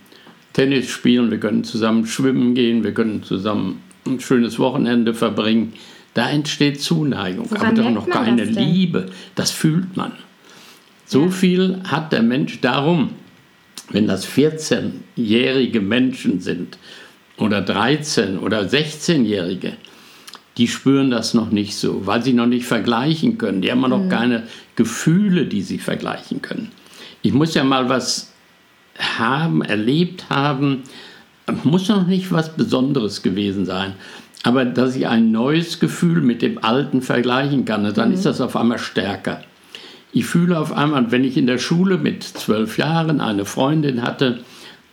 Tennis spielen, wir könnten zusammen schwimmen gehen, wir könnten zusammen ein schönes Wochenende verbringen. Da entsteht Zuneigung, Woran aber doch noch keine das Liebe. Das fühlt man. So ja. viel hat der Mensch darum, wenn das 14-jährige Menschen sind oder 13 oder 16-jährige, die spüren das noch nicht so, weil sie noch nicht vergleichen können. Die haben noch mhm. keine Gefühle, die sie vergleichen können. Ich muss ja mal was haben, erlebt haben, muss noch nicht was Besonderes gewesen sein. Aber dass ich ein neues Gefühl mit dem alten vergleichen kann, dann mhm. ist das auf einmal stärker. Ich fühle auf einmal, wenn ich in der Schule mit zwölf Jahren eine Freundin hatte,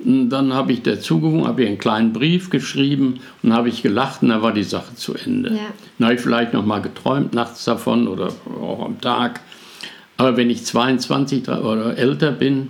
dann habe ich der zugewunken, habe ihr einen kleinen Brief geschrieben und habe ich gelacht und dann war die Sache zu Ende. Ja. Dann habe ich vielleicht noch mal geträumt nachts davon oder auch am Tag. Aber wenn ich 22 oder älter bin,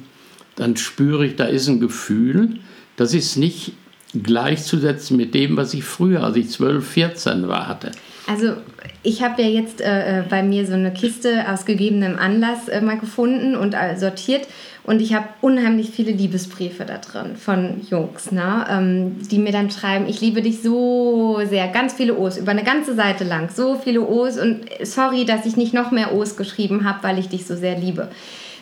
dann spüre ich, da ist ein Gefühl, das ist nicht gleichzusetzen mit dem, was ich früher, als ich 12, 14 war, hatte. Also ich habe ja jetzt äh, äh, bei mir so eine Kiste aus gegebenem Anlass äh, mal gefunden und äh, sortiert und ich habe unheimlich viele Liebesbriefe da drin von Jungs, ne? Ähm, die mir dann schreiben, ich liebe dich so sehr, ganz viele O's, über eine ganze Seite lang, so viele O's und sorry, dass ich nicht noch mehr O's geschrieben habe, weil ich dich so sehr liebe.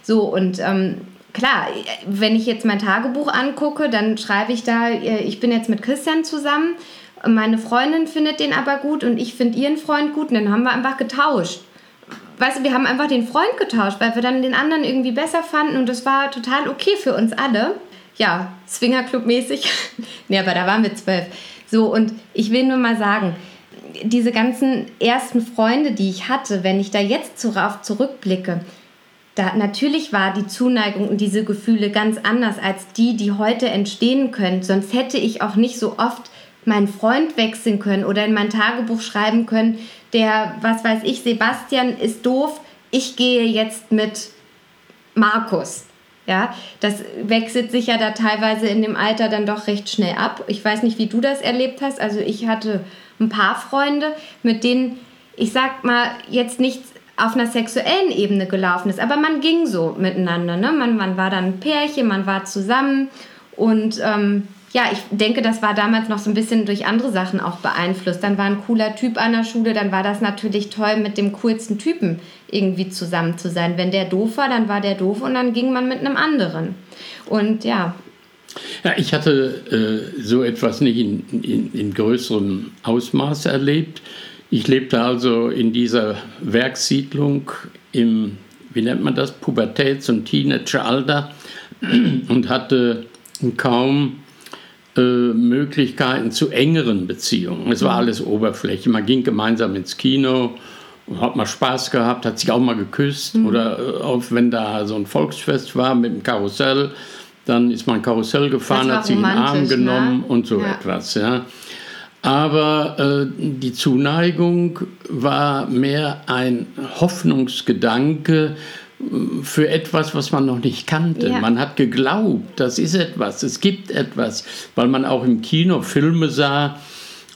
So und ähm, klar, wenn ich jetzt mein Tagebuch angucke, dann schreibe ich da, äh, ich bin jetzt mit Christian zusammen, meine Freundin findet den aber gut und ich finde ihren Freund gut und dann haben wir einfach getauscht weißt du, wir haben einfach den Freund getauscht, weil wir dann den anderen irgendwie besser fanden und das war total okay für uns alle. Ja, Swingerclub-mäßig. nee, aber da waren wir zwölf. So, und ich will nur mal sagen, diese ganzen ersten Freunde, die ich hatte, wenn ich da jetzt zurückblicke, da natürlich war die Zuneigung und diese Gefühle ganz anders als die, die heute entstehen können. Sonst hätte ich auch nicht so oft meinen Freund wechseln können oder in mein Tagebuch schreiben können, der, was weiß ich, Sebastian ist doof, ich gehe jetzt mit Markus. Ja, das wechselt sich ja da teilweise in dem Alter dann doch recht schnell ab. Ich weiß nicht, wie du das erlebt hast. Also ich hatte ein paar Freunde, mit denen ich sag mal jetzt nichts auf einer sexuellen Ebene gelaufen ist, aber man ging so miteinander. Ne? Man, man war dann ein Pärchen, man war zusammen und ähm, ja, ich denke, das war damals noch so ein bisschen durch andere Sachen auch beeinflusst. Dann war ein cooler Typ an der Schule, dann war das natürlich toll, mit dem coolsten Typen irgendwie zusammen zu sein. Wenn der doof war, dann war der doof und dann ging man mit einem anderen. Und ja. Ja, ich hatte äh, so etwas nicht in, in, in größerem Ausmaß erlebt. Ich lebte also in dieser Werkssiedlung im, wie nennt man das, Pubertäts- und Teenageralter und hatte kaum äh, Möglichkeiten zu engeren Beziehungen. Es war mhm. alles Oberfläche. Man ging gemeinsam ins Kino, hat mal Spaß gehabt, hat sich auch mal geküsst. Mhm. Oder äh, auch wenn da so ein Volksfest war mit dem Karussell, dann ist man Karussell gefahren, hat sich in den Arm ne? genommen ne? und so ja. etwas. Ja. Aber äh, die Zuneigung war mehr ein Hoffnungsgedanke, für etwas, was man noch nicht kannte. Ja. Man hat geglaubt, das ist etwas, es gibt etwas, weil man auch im Kino Filme sah,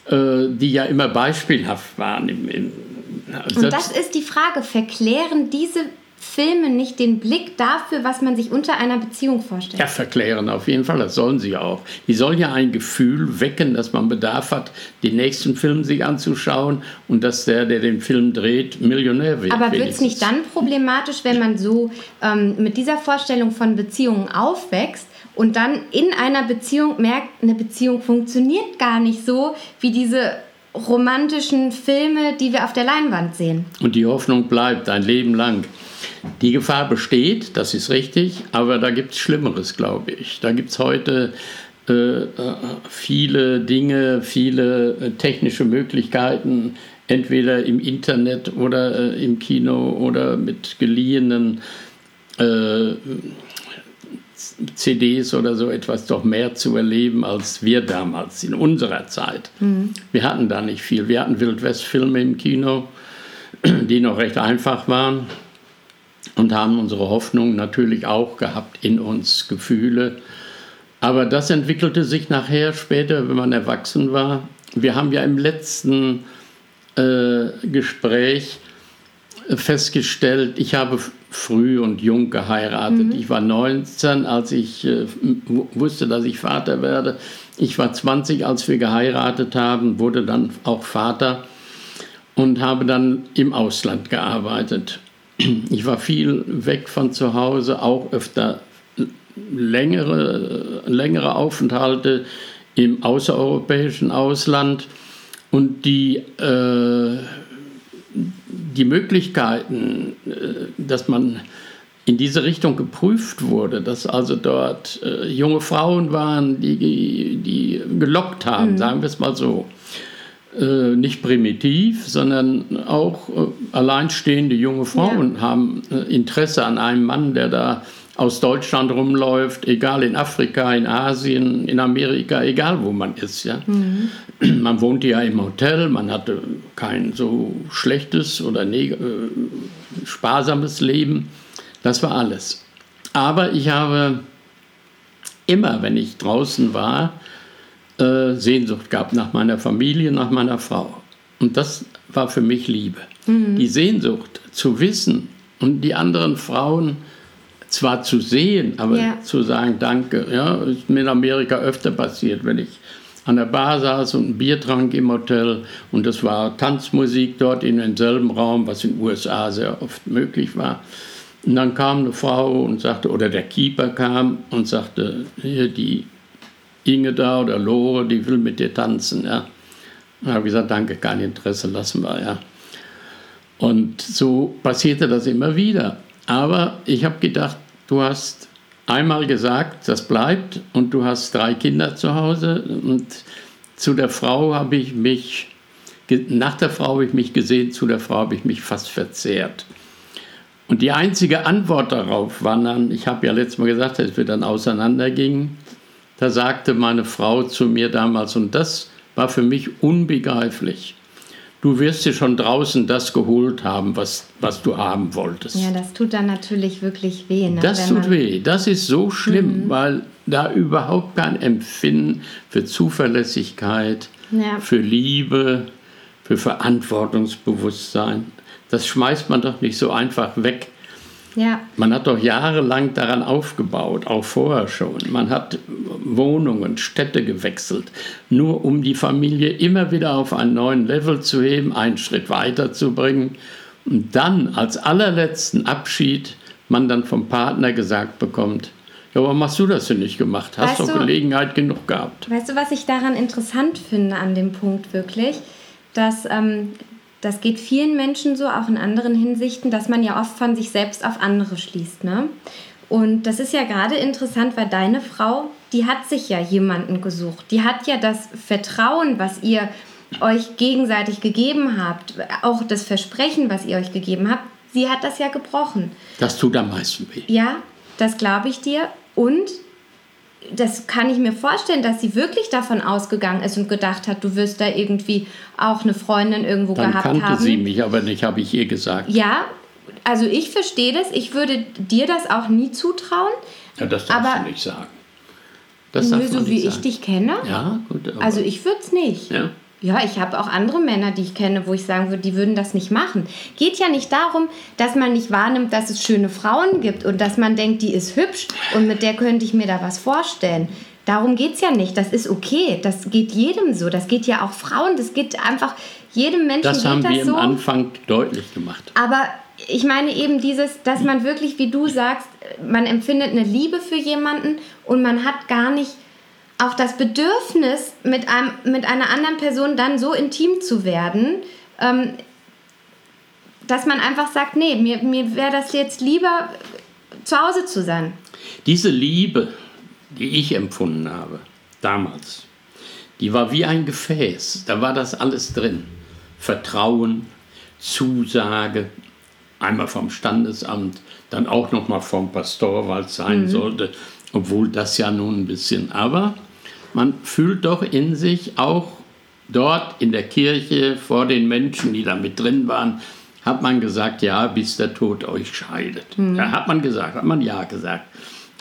äh, die ja immer beispielhaft waren. Und das ist die Frage, verklären diese Filme nicht den Blick dafür, was man sich unter einer Beziehung vorstellt. Ja, verklären auf jeden Fall, das sollen sie auch. Die sollen ja ein Gefühl wecken, dass man Bedarf hat, den nächsten Film sich anzuschauen und dass der, der den Film dreht, Millionär wird. Aber wird es nicht dann problematisch, wenn man so ähm, mit dieser Vorstellung von Beziehungen aufwächst und dann in einer Beziehung merkt, eine Beziehung funktioniert gar nicht so, wie diese romantischen Filme, die wir auf der Leinwand sehen. Und die Hoffnung bleibt ein Leben lang. Die Gefahr besteht, das ist richtig, aber da gibt es Schlimmeres, glaube ich. Da gibt es heute äh, äh, viele Dinge, viele äh, technische Möglichkeiten, entweder im Internet oder äh, im Kino oder mit geliehenen äh, CDs oder so etwas doch mehr zu erleben als wir damals in unserer Zeit. Mhm. Wir hatten da nicht viel. Wir hatten Wildwest-Filme im Kino, die noch recht einfach waren und haben unsere Hoffnung natürlich auch gehabt in uns, Gefühle. Aber das entwickelte sich nachher später, wenn man erwachsen war. Wir haben ja im letzten äh, Gespräch festgestellt, ich habe früh und jung geheiratet. Mhm. Ich war 19, als ich äh, wusste, dass ich Vater werde. Ich war 20, als wir geheiratet haben, wurde dann auch Vater und habe dann im Ausland gearbeitet. Ich war viel weg von zu Hause, auch öfter längere, längere Aufenthalte im außereuropäischen Ausland. Und die, äh, die Möglichkeiten, äh, dass man in diese Richtung geprüft wurde, dass also dort äh, junge Frauen waren, die, die gelockt haben, mhm. sagen wir es mal so. Äh, nicht primitiv, sondern auch äh, alleinstehende junge Frauen ja. haben äh, Interesse an einem Mann, der da aus Deutschland rumläuft, egal in Afrika, in Asien, in Amerika, egal wo man ist. Ja. Mhm. Man wohnte ja im Hotel, man hatte kein so schlechtes oder äh, sparsames Leben. Das war alles. Aber ich habe immer, wenn ich draußen war, äh, Sehnsucht gehabt nach meiner Familie, nach meiner Frau. Und das war für mich Liebe. Mhm. Die Sehnsucht zu wissen und die anderen Frauen zwar zu sehen, aber ja. zu sagen, danke. Ja, ist mir in Amerika öfter passiert, wenn ich an der Bar saß und ein Bier trank im Hotel und es war Tanzmusik dort in demselben Raum, was in den USA sehr oft möglich war. Und dann kam eine Frau und sagte, oder der Keeper kam und sagte, hier die Inge da oder Lore, die will mit dir tanzen. Ja. Dann habe ich gesagt, danke, kein Interesse, lassen wir. Ja. Und so passierte das immer wieder. Aber ich habe gedacht, du hast einmal gesagt, das bleibt und du hast drei Kinder zu Hause und zu der Frau habe ich mich, nach der Frau habe ich mich gesehen, zu der Frau habe ich mich fast verzehrt. Und die einzige Antwort darauf war dann, ich habe ja letztes Mal gesagt, als wir dann auseinandergingen, da sagte meine Frau zu mir damals, und das war für mich unbegreiflich, du wirst dir schon draußen das geholt haben, was, was du haben wolltest. Ja, das tut dann natürlich wirklich weh. Ne? Das tut weh. Das ist so schlimm, mhm. weil da überhaupt kein Empfinden für Zuverlässigkeit, ja. für Liebe, für Verantwortungsbewusstsein, das schmeißt man doch nicht so einfach weg. Ja. Man hat doch jahrelang daran aufgebaut, auch vorher schon. Man hat Wohnungen, Städte gewechselt, nur um die Familie immer wieder auf einen neuen Level zu heben, einen Schritt weiter zu bringen. Und dann als allerletzten Abschied man dann vom Partner gesagt bekommt, ja, warum hast du das denn nicht gemacht? Hast weißt doch Gelegenheit genug gehabt. Weißt du, was ich daran interessant finde an dem Punkt wirklich? Dass ähm, das geht vielen Menschen so, auch in anderen Hinsichten, dass man ja oft von sich selbst auf andere schließt. Ne? Und das ist ja gerade interessant, weil deine Frau, die hat sich ja jemanden gesucht. Die hat ja das Vertrauen, was ihr euch gegenseitig gegeben habt, auch das Versprechen, was ihr euch gegeben habt, sie hat das ja gebrochen. Das tut am meisten weh. Ja, das glaube ich dir. Und das kann ich mir vorstellen, dass sie wirklich davon ausgegangen ist und gedacht hat, du wirst da irgendwie auch eine Freundin irgendwo Dann gehabt kannte haben. sie mich aber nicht, habe ich ihr gesagt. Ja, also ich verstehe das. Ich würde dir das auch nie zutrauen. Ja, das darfst aber, du nicht sagen. Das nö, so wie sagen. ich dich kenne. Ja, gut. also ich würde es nicht. Ja. Ja, ich habe auch andere Männer, die ich kenne, wo ich sagen würde, die würden das nicht machen. Geht ja nicht darum, dass man nicht wahrnimmt, dass es schöne Frauen gibt und dass man denkt, die ist hübsch und mit der könnte ich mir da was vorstellen. Darum geht es ja nicht. Das ist okay. Das geht jedem so. Das geht ja auch Frauen. Das geht einfach jedem Menschen. Das haben das wir so. am Anfang deutlich gemacht. Aber ich meine eben dieses, dass man wirklich, wie du sagst, man empfindet eine Liebe für jemanden und man hat gar nicht auch das Bedürfnis, mit, einem, mit einer anderen Person dann so intim zu werden, ähm, dass man einfach sagt, nee, mir, mir wäre das jetzt lieber, zu Hause zu sein. Diese Liebe, die ich empfunden habe, damals, die war wie ein Gefäß. Da war das alles drin. Vertrauen, Zusage, einmal vom Standesamt, dann auch nochmal vom Pastor, weil es sein mhm. sollte, obwohl das ja nun ein bisschen, aber man fühlt doch in sich auch dort in der Kirche vor den Menschen, die da mit drin waren, hat man gesagt, ja, bis der Tod euch scheidet. Mhm. Da hat man gesagt, hat man ja gesagt.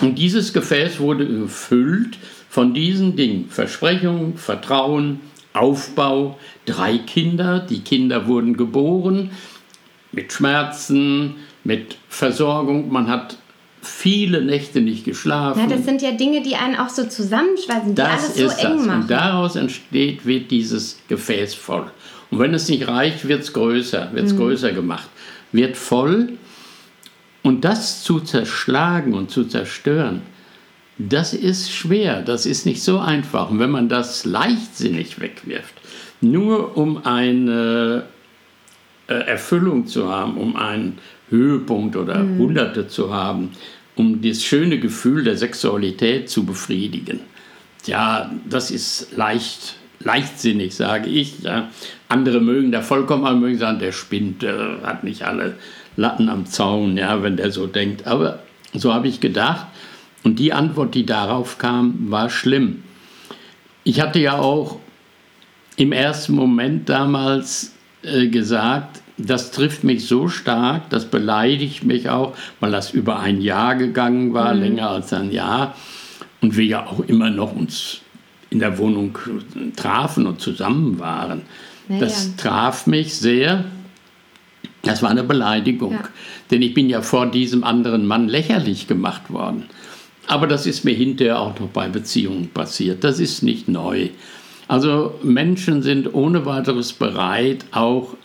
Und dieses Gefäß wurde gefüllt von diesen Dingen. Versprechung, Vertrauen, Aufbau, drei Kinder. Die Kinder wurden geboren mit Schmerzen, mit Versorgung. Man hat viele Nächte nicht geschlafen. Ja, das sind ja Dinge, die einen auch so zusammenschweißen, die das alles so eng das. machen. Und daraus entsteht, wird dieses Gefäß voll. Und wenn es nicht reicht, wird es größer, wird es mhm. größer gemacht, wird voll. Und das zu zerschlagen und zu zerstören, das ist schwer, das ist nicht so einfach. Und wenn man das leichtsinnig wegwirft, nur um eine äh, Erfüllung zu haben, um einen Höhepunkt oder mhm. Hunderte zu haben, um das schöne Gefühl der Sexualität zu befriedigen. Ja, das ist leicht, leichtsinnig, sage ich. Ja. Andere mögen da vollkommen, mögen sagen, der spinnt, der hat nicht alle Latten am Zaun, ja, wenn der so denkt. Aber so habe ich gedacht. Und die Antwort, die darauf kam, war schlimm. Ich hatte ja auch im ersten Moment damals äh, gesagt, das trifft mich so stark, das beleidigt mich auch, weil das über ein Jahr gegangen war, mhm. länger als ein Jahr. Und wir ja auch immer noch uns in der Wohnung trafen und zusammen waren. Naja. Das traf mich sehr. Das war eine Beleidigung, Ja. denn ich bin ja vor diesem anderen Mann lächerlich gemacht worden. Aber das ist mir hinterher auch noch bei Beziehungen passiert. Das ist nicht neu. Also Menschen sind ohne weiteres bereit, auch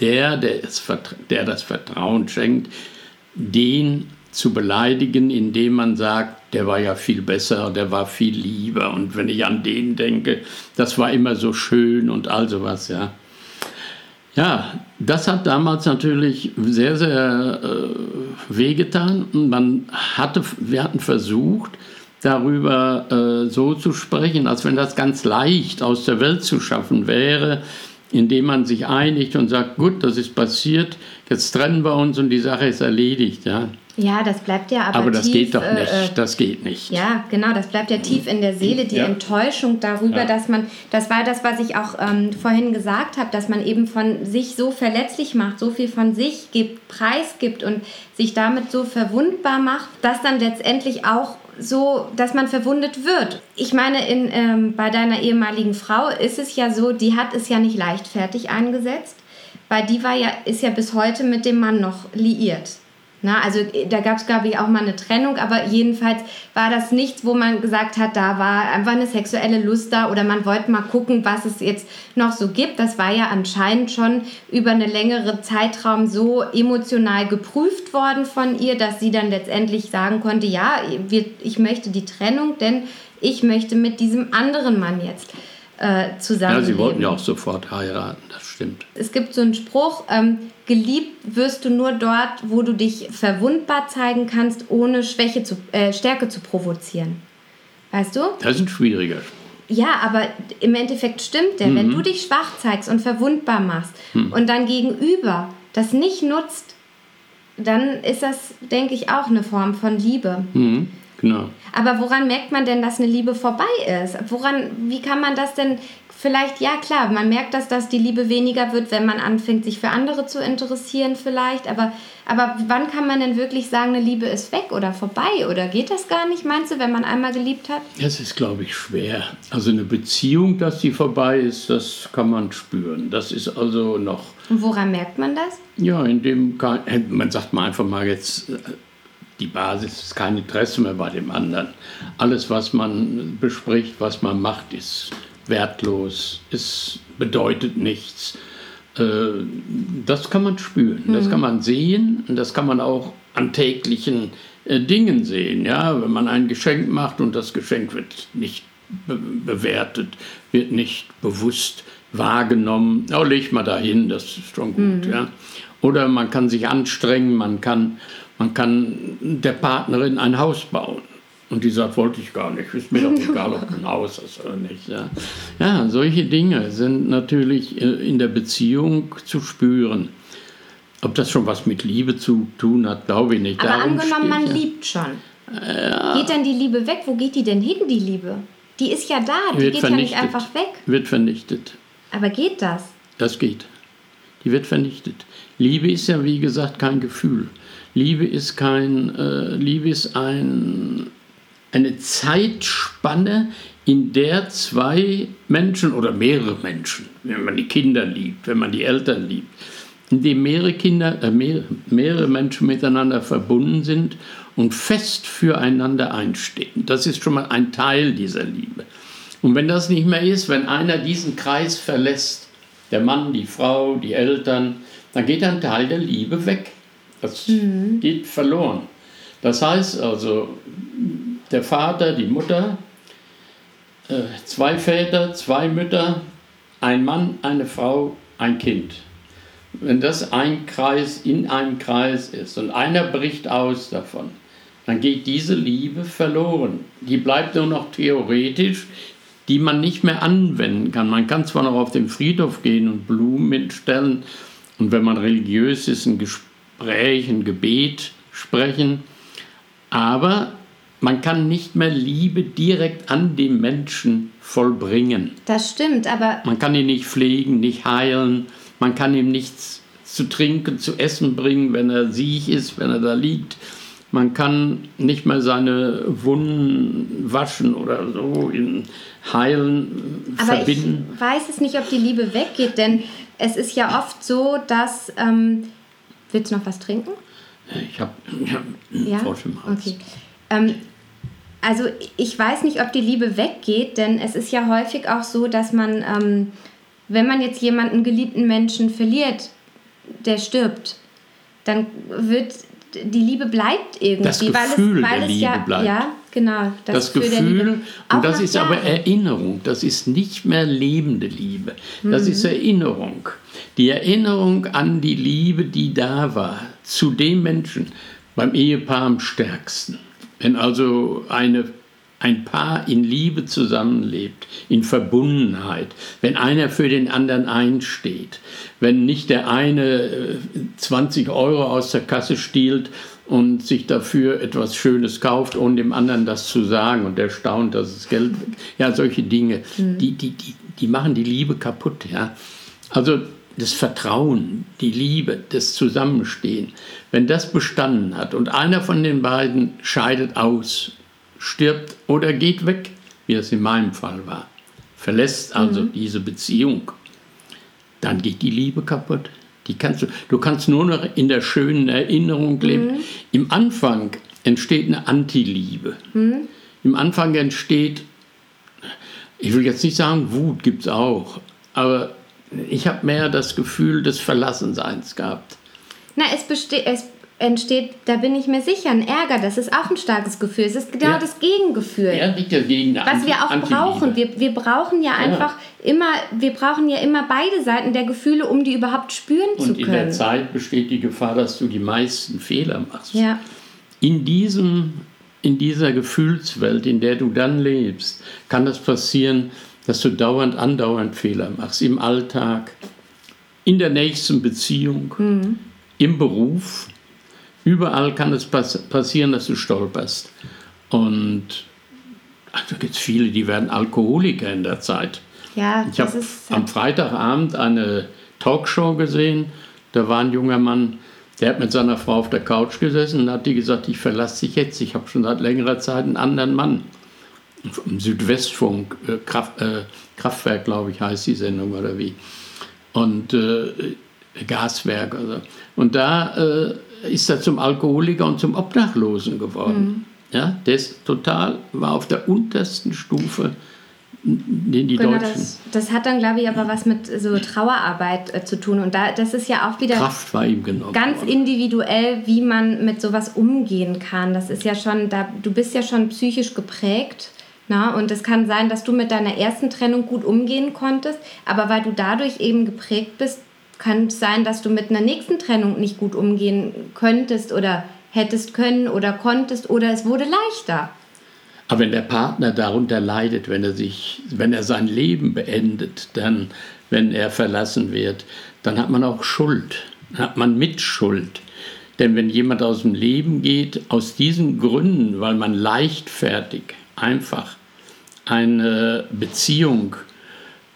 der, der, es, der das Vertrauen schenkt, den zu beleidigen, indem man sagt, der war ja viel besser, der war viel lieber. Und wenn ich an den denke, das war immer so schön und all sowas, ja. Ja, das hat damals natürlich sehr, sehr äh, wehgetan. Und man hatte, wir hatten versucht, darüber äh, so zu sprechen, als wenn das ganz leicht aus der Welt zu schaffen wäre, indem man sich einigt und sagt, gut, das ist passiert, jetzt trennen wir uns und die Sache ist erledigt. Ja. Ja, das bleibt ja aber, Aber das tief, geht doch äh, nicht. äh, Das geht nicht. Ja, genau, das bleibt ja tief in der Seele, die Ja. Enttäuschung darüber, Ja. dass man, das war das, was ich auch ähm, vorhin gesagt habe, dass man eben von sich so verletzlich macht, so viel von sich gibt, preisgibt und sich damit so verwundbar macht, dass dann letztendlich auch so, dass man verwundet wird. Ich meine, in, ähm, bei deiner ehemaligen Frau ist es ja so, die hat es ja nicht leichtfertig eingesetzt, weil die war ja, ist ja bis heute mit dem Mann noch liiert. Na, also äh, da gab es, glaube ich, auch mal eine Trennung, aber jedenfalls war das nichts, wo man gesagt hat, da war einfach eine sexuelle Lust da oder man wollte mal gucken, was es jetzt noch so gibt. Das war ja anscheinend schon über eine längere Zeitraum so emotional geprüft worden von ihr, dass sie dann letztendlich sagen konnte, ja, ich möchte die Trennung, denn ich möchte mit diesem anderen Mann jetzt äh, Ja, zusammenleben. sie wollten ja auch sofort heiraten, das stimmt. Es gibt so einen Spruch, ähm, geliebt wirst du nur dort, wo du dich verwundbar zeigen kannst, ohne Schwäche zu, äh, Stärke zu provozieren. Weißt du? Das ist ein schwieriger Ja, aber im Endeffekt stimmt der. Mhm. Wenn du dich schwach zeigst und verwundbar machst und dann gegenüber das nicht nutzt, dann ist das, denke ich, auch eine Form von Liebe. Mhm, genau. Aber woran merkt man denn, dass eine Liebe vorbei ist? Woran, wie kann man das denn vielleicht, ja klar, man merkt, dass, dass die Liebe weniger wird, wenn man anfängt, sich für andere zu interessieren vielleicht. Aber, aber wann kann man denn wirklich sagen, eine Liebe ist weg oder vorbei? Oder geht das gar nicht, meinst du, wenn man einmal geliebt hat? Das ist, glaube ich, schwer. Also eine Beziehung, dass sie vorbei ist, das kann man spüren. Das ist also noch, Und woran merkt man das? ja, in dem, kein- äh, man sagt mal einfach mal jetzt, äh, die Basis ist kein Interesse mehr bei dem anderen. Alles, was man bespricht, was man macht, ist wertlos, es bedeutet nichts. Äh, Das kann man spüren, das kann man sehen und das kann man auch an täglichen äh, Dingen sehen. Ja? Wenn man ein Geschenk macht und das Geschenk wird nicht be bewertet, wird nicht bewusst wahrgenommen, oh, leg mal dahin, das ist schon gut. Ja? Oder man kann sich anstrengen, man kann, man kann der Partnerin ein Haus bauen. Und die sagt, wollte ich gar nicht. Ist mir doch egal, ob ein Haus hast oder nicht. Ja, ja solche Dinge sind natürlich äh, in der Beziehung zu spüren. Ob das schon was mit Liebe zu tun hat, glaube ich nicht. Aber Darum angenommen, man ja- liebt schon. Geht dann die Liebe weg? Wo geht die denn hin, die Liebe? Die ist ja da, die Wird geht ja nicht vernichtet. einfach weg. Wird vernichtet. Aber geht das? Das geht. Die wird vernichtet. Liebe ist ja, wie gesagt, kein Gefühl. Liebe ist kein, äh, Liebe ist ein, eine Zeitspanne, in der zwei Menschen oder mehrere Menschen, wenn man die Kinder liebt, wenn man die Eltern liebt, in dem mehrere Kinder, äh, mehrere, mehrere Menschen miteinander verbunden sind und fest füreinander einstehen. Das ist schon mal ein Teil dieser Liebe. Und wenn das nicht mehr ist, wenn einer diesen Kreis verlässt, der Mann, die Frau, die Eltern, dann geht ein Teil der Liebe weg. Das geht verloren. Das heißt also, der Vater, die Mutter, äh, zwei Väter, zwei Mütter, ein Mann, eine Frau, ein Kind. Wenn das ein Kreis in einem Kreis ist und einer bricht aus davon, dann geht diese Liebe verloren. Die bleibt nur noch theoretisch, die man nicht mehr anwenden kann. Man kann zwar noch auf den Friedhof gehen und Blumen hinstellen und wenn man religiös ist, ein Gespräch, ein Gebet sprechen, aber man kann nicht mehr Liebe direkt an dem Menschen vollbringen. Das stimmt, aber Man kann ihn nicht pflegen, nicht heilen, man kann ihm nichts zu trinken, zu essen bringen, wenn er siech ist, wenn er da liegt. Man kann nicht mal seine Wunden waschen oder so in heilen Aber verbinden. ich weiß es nicht, ob die Liebe weggeht, denn es ist ja oft so, dass. Ähm, willst du noch was trinken? Ich habe ich hab Ja? Frosch im Hals. Okay. Ähm, also ich weiß nicht, ob die Liebe weggeht, denn es ist ja häufig auch so, dass man, ähm, wenn man jetzt jemanden geliebten Menschen verliert, der stirbt, dann wird die Liebe bleibt irgendwie, Das Gefühl weil es, weil der es ja, Liebe bleibt. ja, genau, Das, Liebe. Gefühl, Auch und das ist aber Jahren. Erinnerung, das ist nicht mehr lebende Liebe, Mhm. das ist Erinnerung. Die Erinnerung an die Liebe, die da war, zu dem Menschen, beim Ehepaar am stärksten. Wenn also eine, ein Paar in Liebe zusammenlebt, in Verbundenheit, wenn einer für den anderen einsteht, wenn nicht der eine äh, 20 Euro aus der Kasse stiehlt und sich dafür etwas Schönes kauft, ohne dem anderen das zu sagen und der staunt, dass es Geld, ja, solche Dinge, die, die, die, die machen die Liebe kaputt, ja. Also das Vertrauen, die Liebe, das Zusammenstehen, wenn das bestanden hat und einer von den beiden scheidet aus, stirbt oder geht weg, wie es in meinem Fall war, verlässt also diese Beziehung, dann geht die Liebe kaputt. Die kannst du, du kannst nur noch in der schönen Erinnerung leben. Im Anfang entsteht eine Antiliebe. Im Anfang entsteht, ich will jetzt nicht sagen, Wut gibt es auch, aber ich habe mehr das Gefühl des Verlassenseins gehabt. Na, es, es entsteht, da bin ich mir sicher, ein Ärger, das ist auch ein starkes Gefühl. Es ist genau Ja. das Gegengefühl. Er liegt dagegen eine Was Anti- wir auch brauchen. Wir, wir brauchen ja einfach immer, wir brauchen ja immer beide Seiten der Gefühle, um die überhaupt spüren zu Und in der können. Zeit besteht die Gefahr, dass du die meisten Fehler machst. Ja. In, diesem, in dieser Gefühlswelt, in der du dann lebst, kann das passieren, dass du dauernd, andauernd Fehler machst. Im Alltag, in der nächsten Beziehung, im Beruf. Überall kann es pass passieren, dass du stolperst. Und also gibt es viele, die werden Alkoholiker in der Zeit. Ja, Ich habe am Freitagabend eine Talkshow gesehen. Da war ein junger Mann, der hat mit seiner Frau auf der Couch gesessen und hat die gesagt, ich verlasse dich jetzt. Ich habe schon seit längerer Zeit einen anderen Mann. Im Südwestfunk, äh, Kraft, äh, Kraftwerk, glaube ich, heißt die Sendung oder wie. Und äh, Gaswerk. Also. Und da äh, ist er zum Alkoholiker und zum Obdachlosen geworden. Ja, der ist total, war auf der untersten Stufe, den die Genau, Deutschen. das, das hat dann, glaube ich, aber was mit so Trauerarbeit äh, zu tun. Und da, das ist ja auch wieder Kraft war ihm genommen. ganz worden. individuell, wie man mit sowas umgehen kann. Das ist ja schon, da, du bist ja schon psychisch geprägt. Na, und es kann sein, dass du mit deiner ersten Trennung gut umgehen konntest, aber weil du dadurch eben geprägt bist, kann es sein, dass du mit einer nächsten Trennung nicht gut umgehen könntest oder hättest können oder konntest oder es wurde leichter. Aber wenn der Partner darunter leidet, wenn er sich, wenn er sein Leben beendet, dann, wenn er verlassen wird, dann hat man auch Schuld, dann hat man Mitschuld. Denn wenn jemand aus dem Leben geht, aus diesen Gründen, weil man leichtfertig, einfach eine Beziehung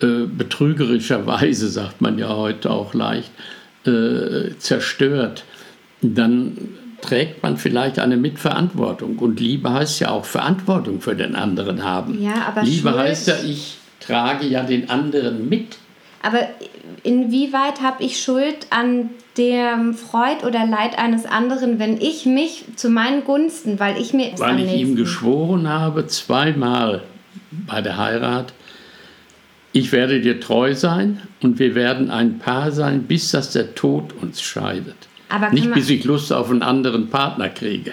äh, betrügerischerweise, sagt man ja heute auch leicht, äh, zerstört, dann trägt man vielleicht eine Mitverantwortung. Und Liebe heißt ja auch Verantwortung für den anderen haben. Ja, aber Liebe Schuld- heißt ja, ich trage ja den anderen mit. Aber inwieweit habe ich Schuld an dem Freud oder Leid eines anderen, wenn ich mich zu meinen Gunsten, weil ich mir Weil ich ihm geschworen habe, zweimal bei der Heirat, ich werde dir treu sein und wir werden ein Paar sein, bis dass der Tod uns scheidet. Aber Nicht bis ich Lust auf einen anderen Partner kriege.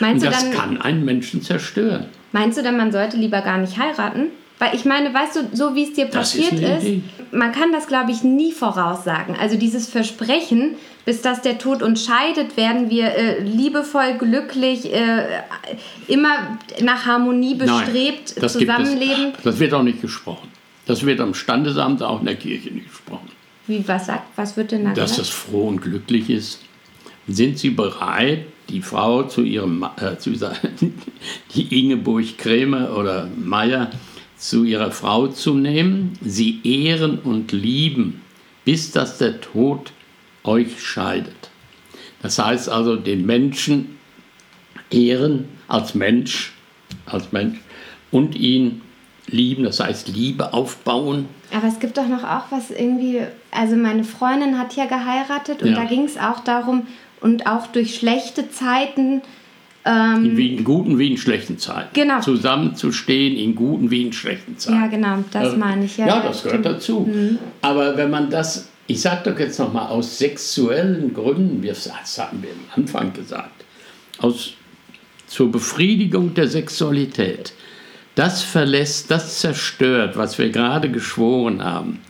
Meinst Und du, das dann, kann einen Menschen zerstören. meinst du dann, man sollte lieber gar nicht heiraten? Weil ich meine, weißt du, so wie es dir Das ist passiert ist, Idee. man kann das, glaube ich, nie voraussagen. Also dieses Versprechen, bis dass der Tod uns scheidet, werden wir äh, liebevoll, glücklich, äh, immer nach Harmonie bestrebt das gibt es- zusammenleben. Das wird auch nicht gesprochen. Das wird am Standesamt auch in der Kirche nicht gesprochen. Wie, was, sagt, was wird denn da Dass das froh und glücklich ist. Sind Sie bereit, die Frau zu ihrem, äh, zu, die Ingeborg Krämer oder Meier zu ihrer Frau zu nehmen, sie ehren und lieben, bis dass der Tod euch scheidet. Das heißt also, den Menschen ehren als Mensch, als Mensch und ihn lieben, das heißt Liebe aufbauen. Aber es gibt doch noch auch was irgendwie, also meine Freundin hat ja geheiratet und ja. da ging es auch darum, und auch durch schlechte Zeiten. Ähm, wie in guten wie in schlechten Zeiten. Genau. Zusammenzustehen in guten wie in schlechten Zeiten. Ja, genau, das meine ich. Ja, ja das gehört dazu. Mhm. Aber wenn man das, ich sage doch jetzt nochmal, aus sexuellen Gründen, das haben wir am Anfang gesagt, aus, zur Befriedigung der Sexualität, das verlässt, das zerstört, was wir gerade geschworen haben,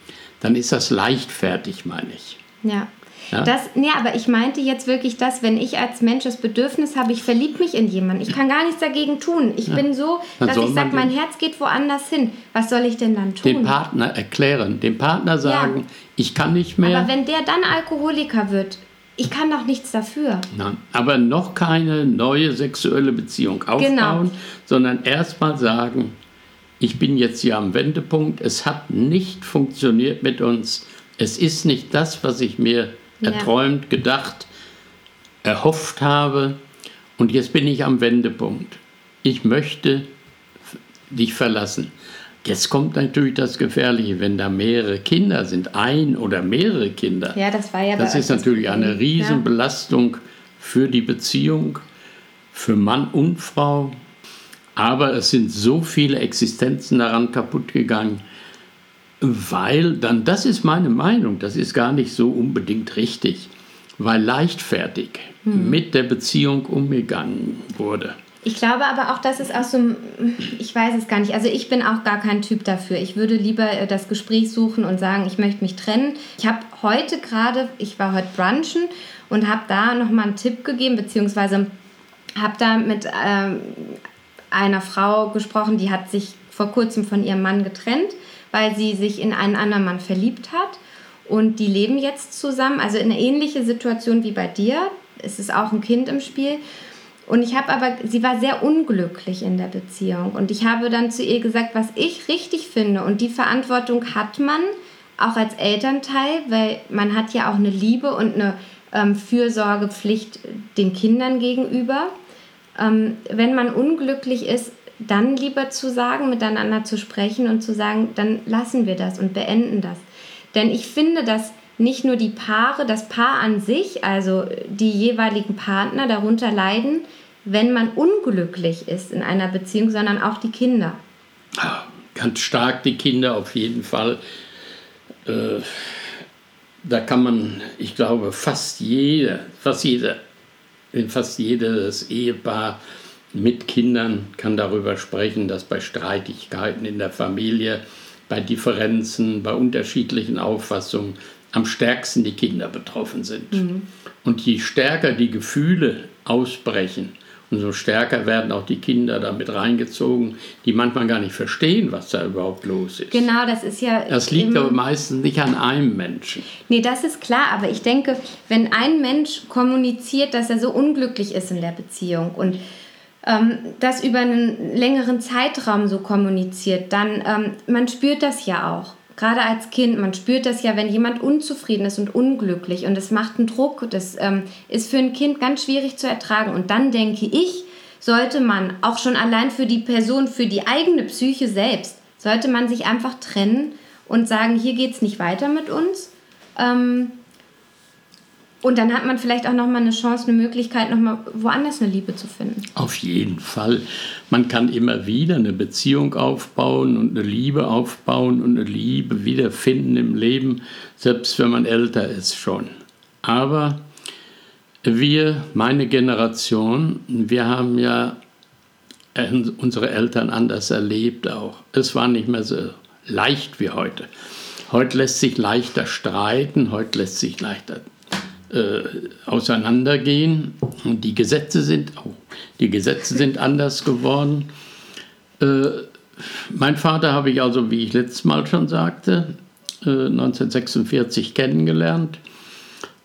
dann ist das leichtfertig, meine ich. Ja. Ja? Das, nee, aber ich meinte jetzt wirklich das, wenn ich als Mensch das Bedürfnis habe, ich verliebe mich in jemanden, ich kann gar nichts dagegen tun. Ich ja. bin so, dass ich sage, mein Herz geht woanders hin. Was soll ich denn dann tun? Dem Partner erklären, dem Partner sagen, ja. ich kann nicht mehr. Aber wenn der dann Alkoholiker wird, ich kann doch nichts dafür. Nein, aber noch keine neue sexuelle Beziehung aufbauen, genau. sondern erstmal sagen, ich bin jetzt hier am Wendepunkt, es hat nicht funktioniert mit uns, es ist nicht das, was ich mir erträumt, gedacht, erhofft habe. Und jetzt bin ich am Wendepunkt. Ich möchte dich verlassen. Jetzt kommt natürlich das Gefährliche, wenn da mehrere Kinder sind, ein oder mehrere Kinder. Ja, das war ja Das ist natürlich eine Riesenbelastung ja. für die Beziehung, für Mann und Frau. Aber es sind so viele Existenzen daran kaputt gegangen. Weil dann, das ist meine Meinung, das ist gar nicht so unbedingt richtig, weil leichtfertig hm. mit der Beziehung umgegangen wurde. Ich glaube aber auch, dass es aus so einem, ich weiß es gar nicht, also ich bin auch gar kein Typ dafür. Ich würde lieber äh, das Gespräch suchen und sagen, ich möchte mich trennen. Ich habe heute gerade, ich war heute brunchen und habe da nochmal einen Tipp gegeben, beziehungsweise habe da mit ähm, einer Frau gesprochen, die hat sich vor kurzem von ihrem Mann getrennt weil sie sich in einen anderen Mann verliebt hat. Und die leben jetzt zusammen, also in eine ähnliche Situation wie bei dir. Es ist auch ein Kind im Spiel. Und ich habe aber, sie war sehr unglücklich in der Beziehung. Und ich habe dann zu ihr gesagt, was ich richtig finde. Und die Verantwortung hat man auch als Elternteil, weil man hat ja auch eine Liebe und eine ähm, Fürsorgepflicht den Kindern gegenüber. Ähm, wenn man unglücklich ist, dann lieber zu sagen, miteinander zu sprechen und zu sagen, dann lassen wir das und beenden das. Denn ich finde, dass nicht nur die Paare, das Paar an sich, also die jeweiligen Partner darunter leiden, wenn man unglücklich ist in einer Beziehung, sondern auch die Kinder. Ganz stark die Kinder auf jeden Fall. Äh, da kann man, ich glaube, fast jeder, fast jeder, fast jedes Ehepaar mit Kindern kann darüber sprechen, dass bei Streitigkeiten in der Familie, bei Differenzen, bei unterschiedlichen Auffassungen am stärksten die Kinder betroffen sind. Mhm. Und je stärker die Gefühle ausbrechen, umso stärker werden auch die Kinder damit reingezogen, die manchmal gar nicht verstehen, was da überhaupt los ist. Genau, das ist ja. Das liegt aber meistens nicht an einem Menschen. Nee, das ist klar, aber ich denke, wenn ein Mensch kommuniziert, dass er so unglücklich ist in der Beziehung und ähm, das über einen längeren Zeitraum so kommuniziert, dann ähm, man spürt das ja auch. Gerade als Kind, man spürt das ja, wenn jemand unzufrieden ist und unglücklich und es macht einen Druck, das ähm, ist für ein Kind ganz schwierig zu ertragen. Und dann denke ich, sollte man auch schon allein für die Person, für die eigene Psyche selbst, sollte man sich einfach trennen und sagen, hier geht es nicht weiter mit uns. Ähm, und dann hat man vielleicht auch nochmal eine Chance, eine Möglichkeit, nochmal woanders eine Liebe zu finden. Auf jeden Fall. Man kann immer wieder eine Beziehung aufbauen und eine Liebe aufbauen und eine Liebe wiederfinden im Leben, selbst wenn man älter ist schon. Aber wir, meine Generation, wir haben ja unsere Eltern anders erlebt auch. Es war nicht mehr so leicht wie heute. Heute lässt sich leichter streiten, heute lässt sich leichter äh, auseinandergehen. Und die Gesetze sind, oh, die Gesetze sind anders geworden. Äh, mein Vater habe ich also, wie ich letztes Mal schon sagte, äh, 1946 kennengelernt.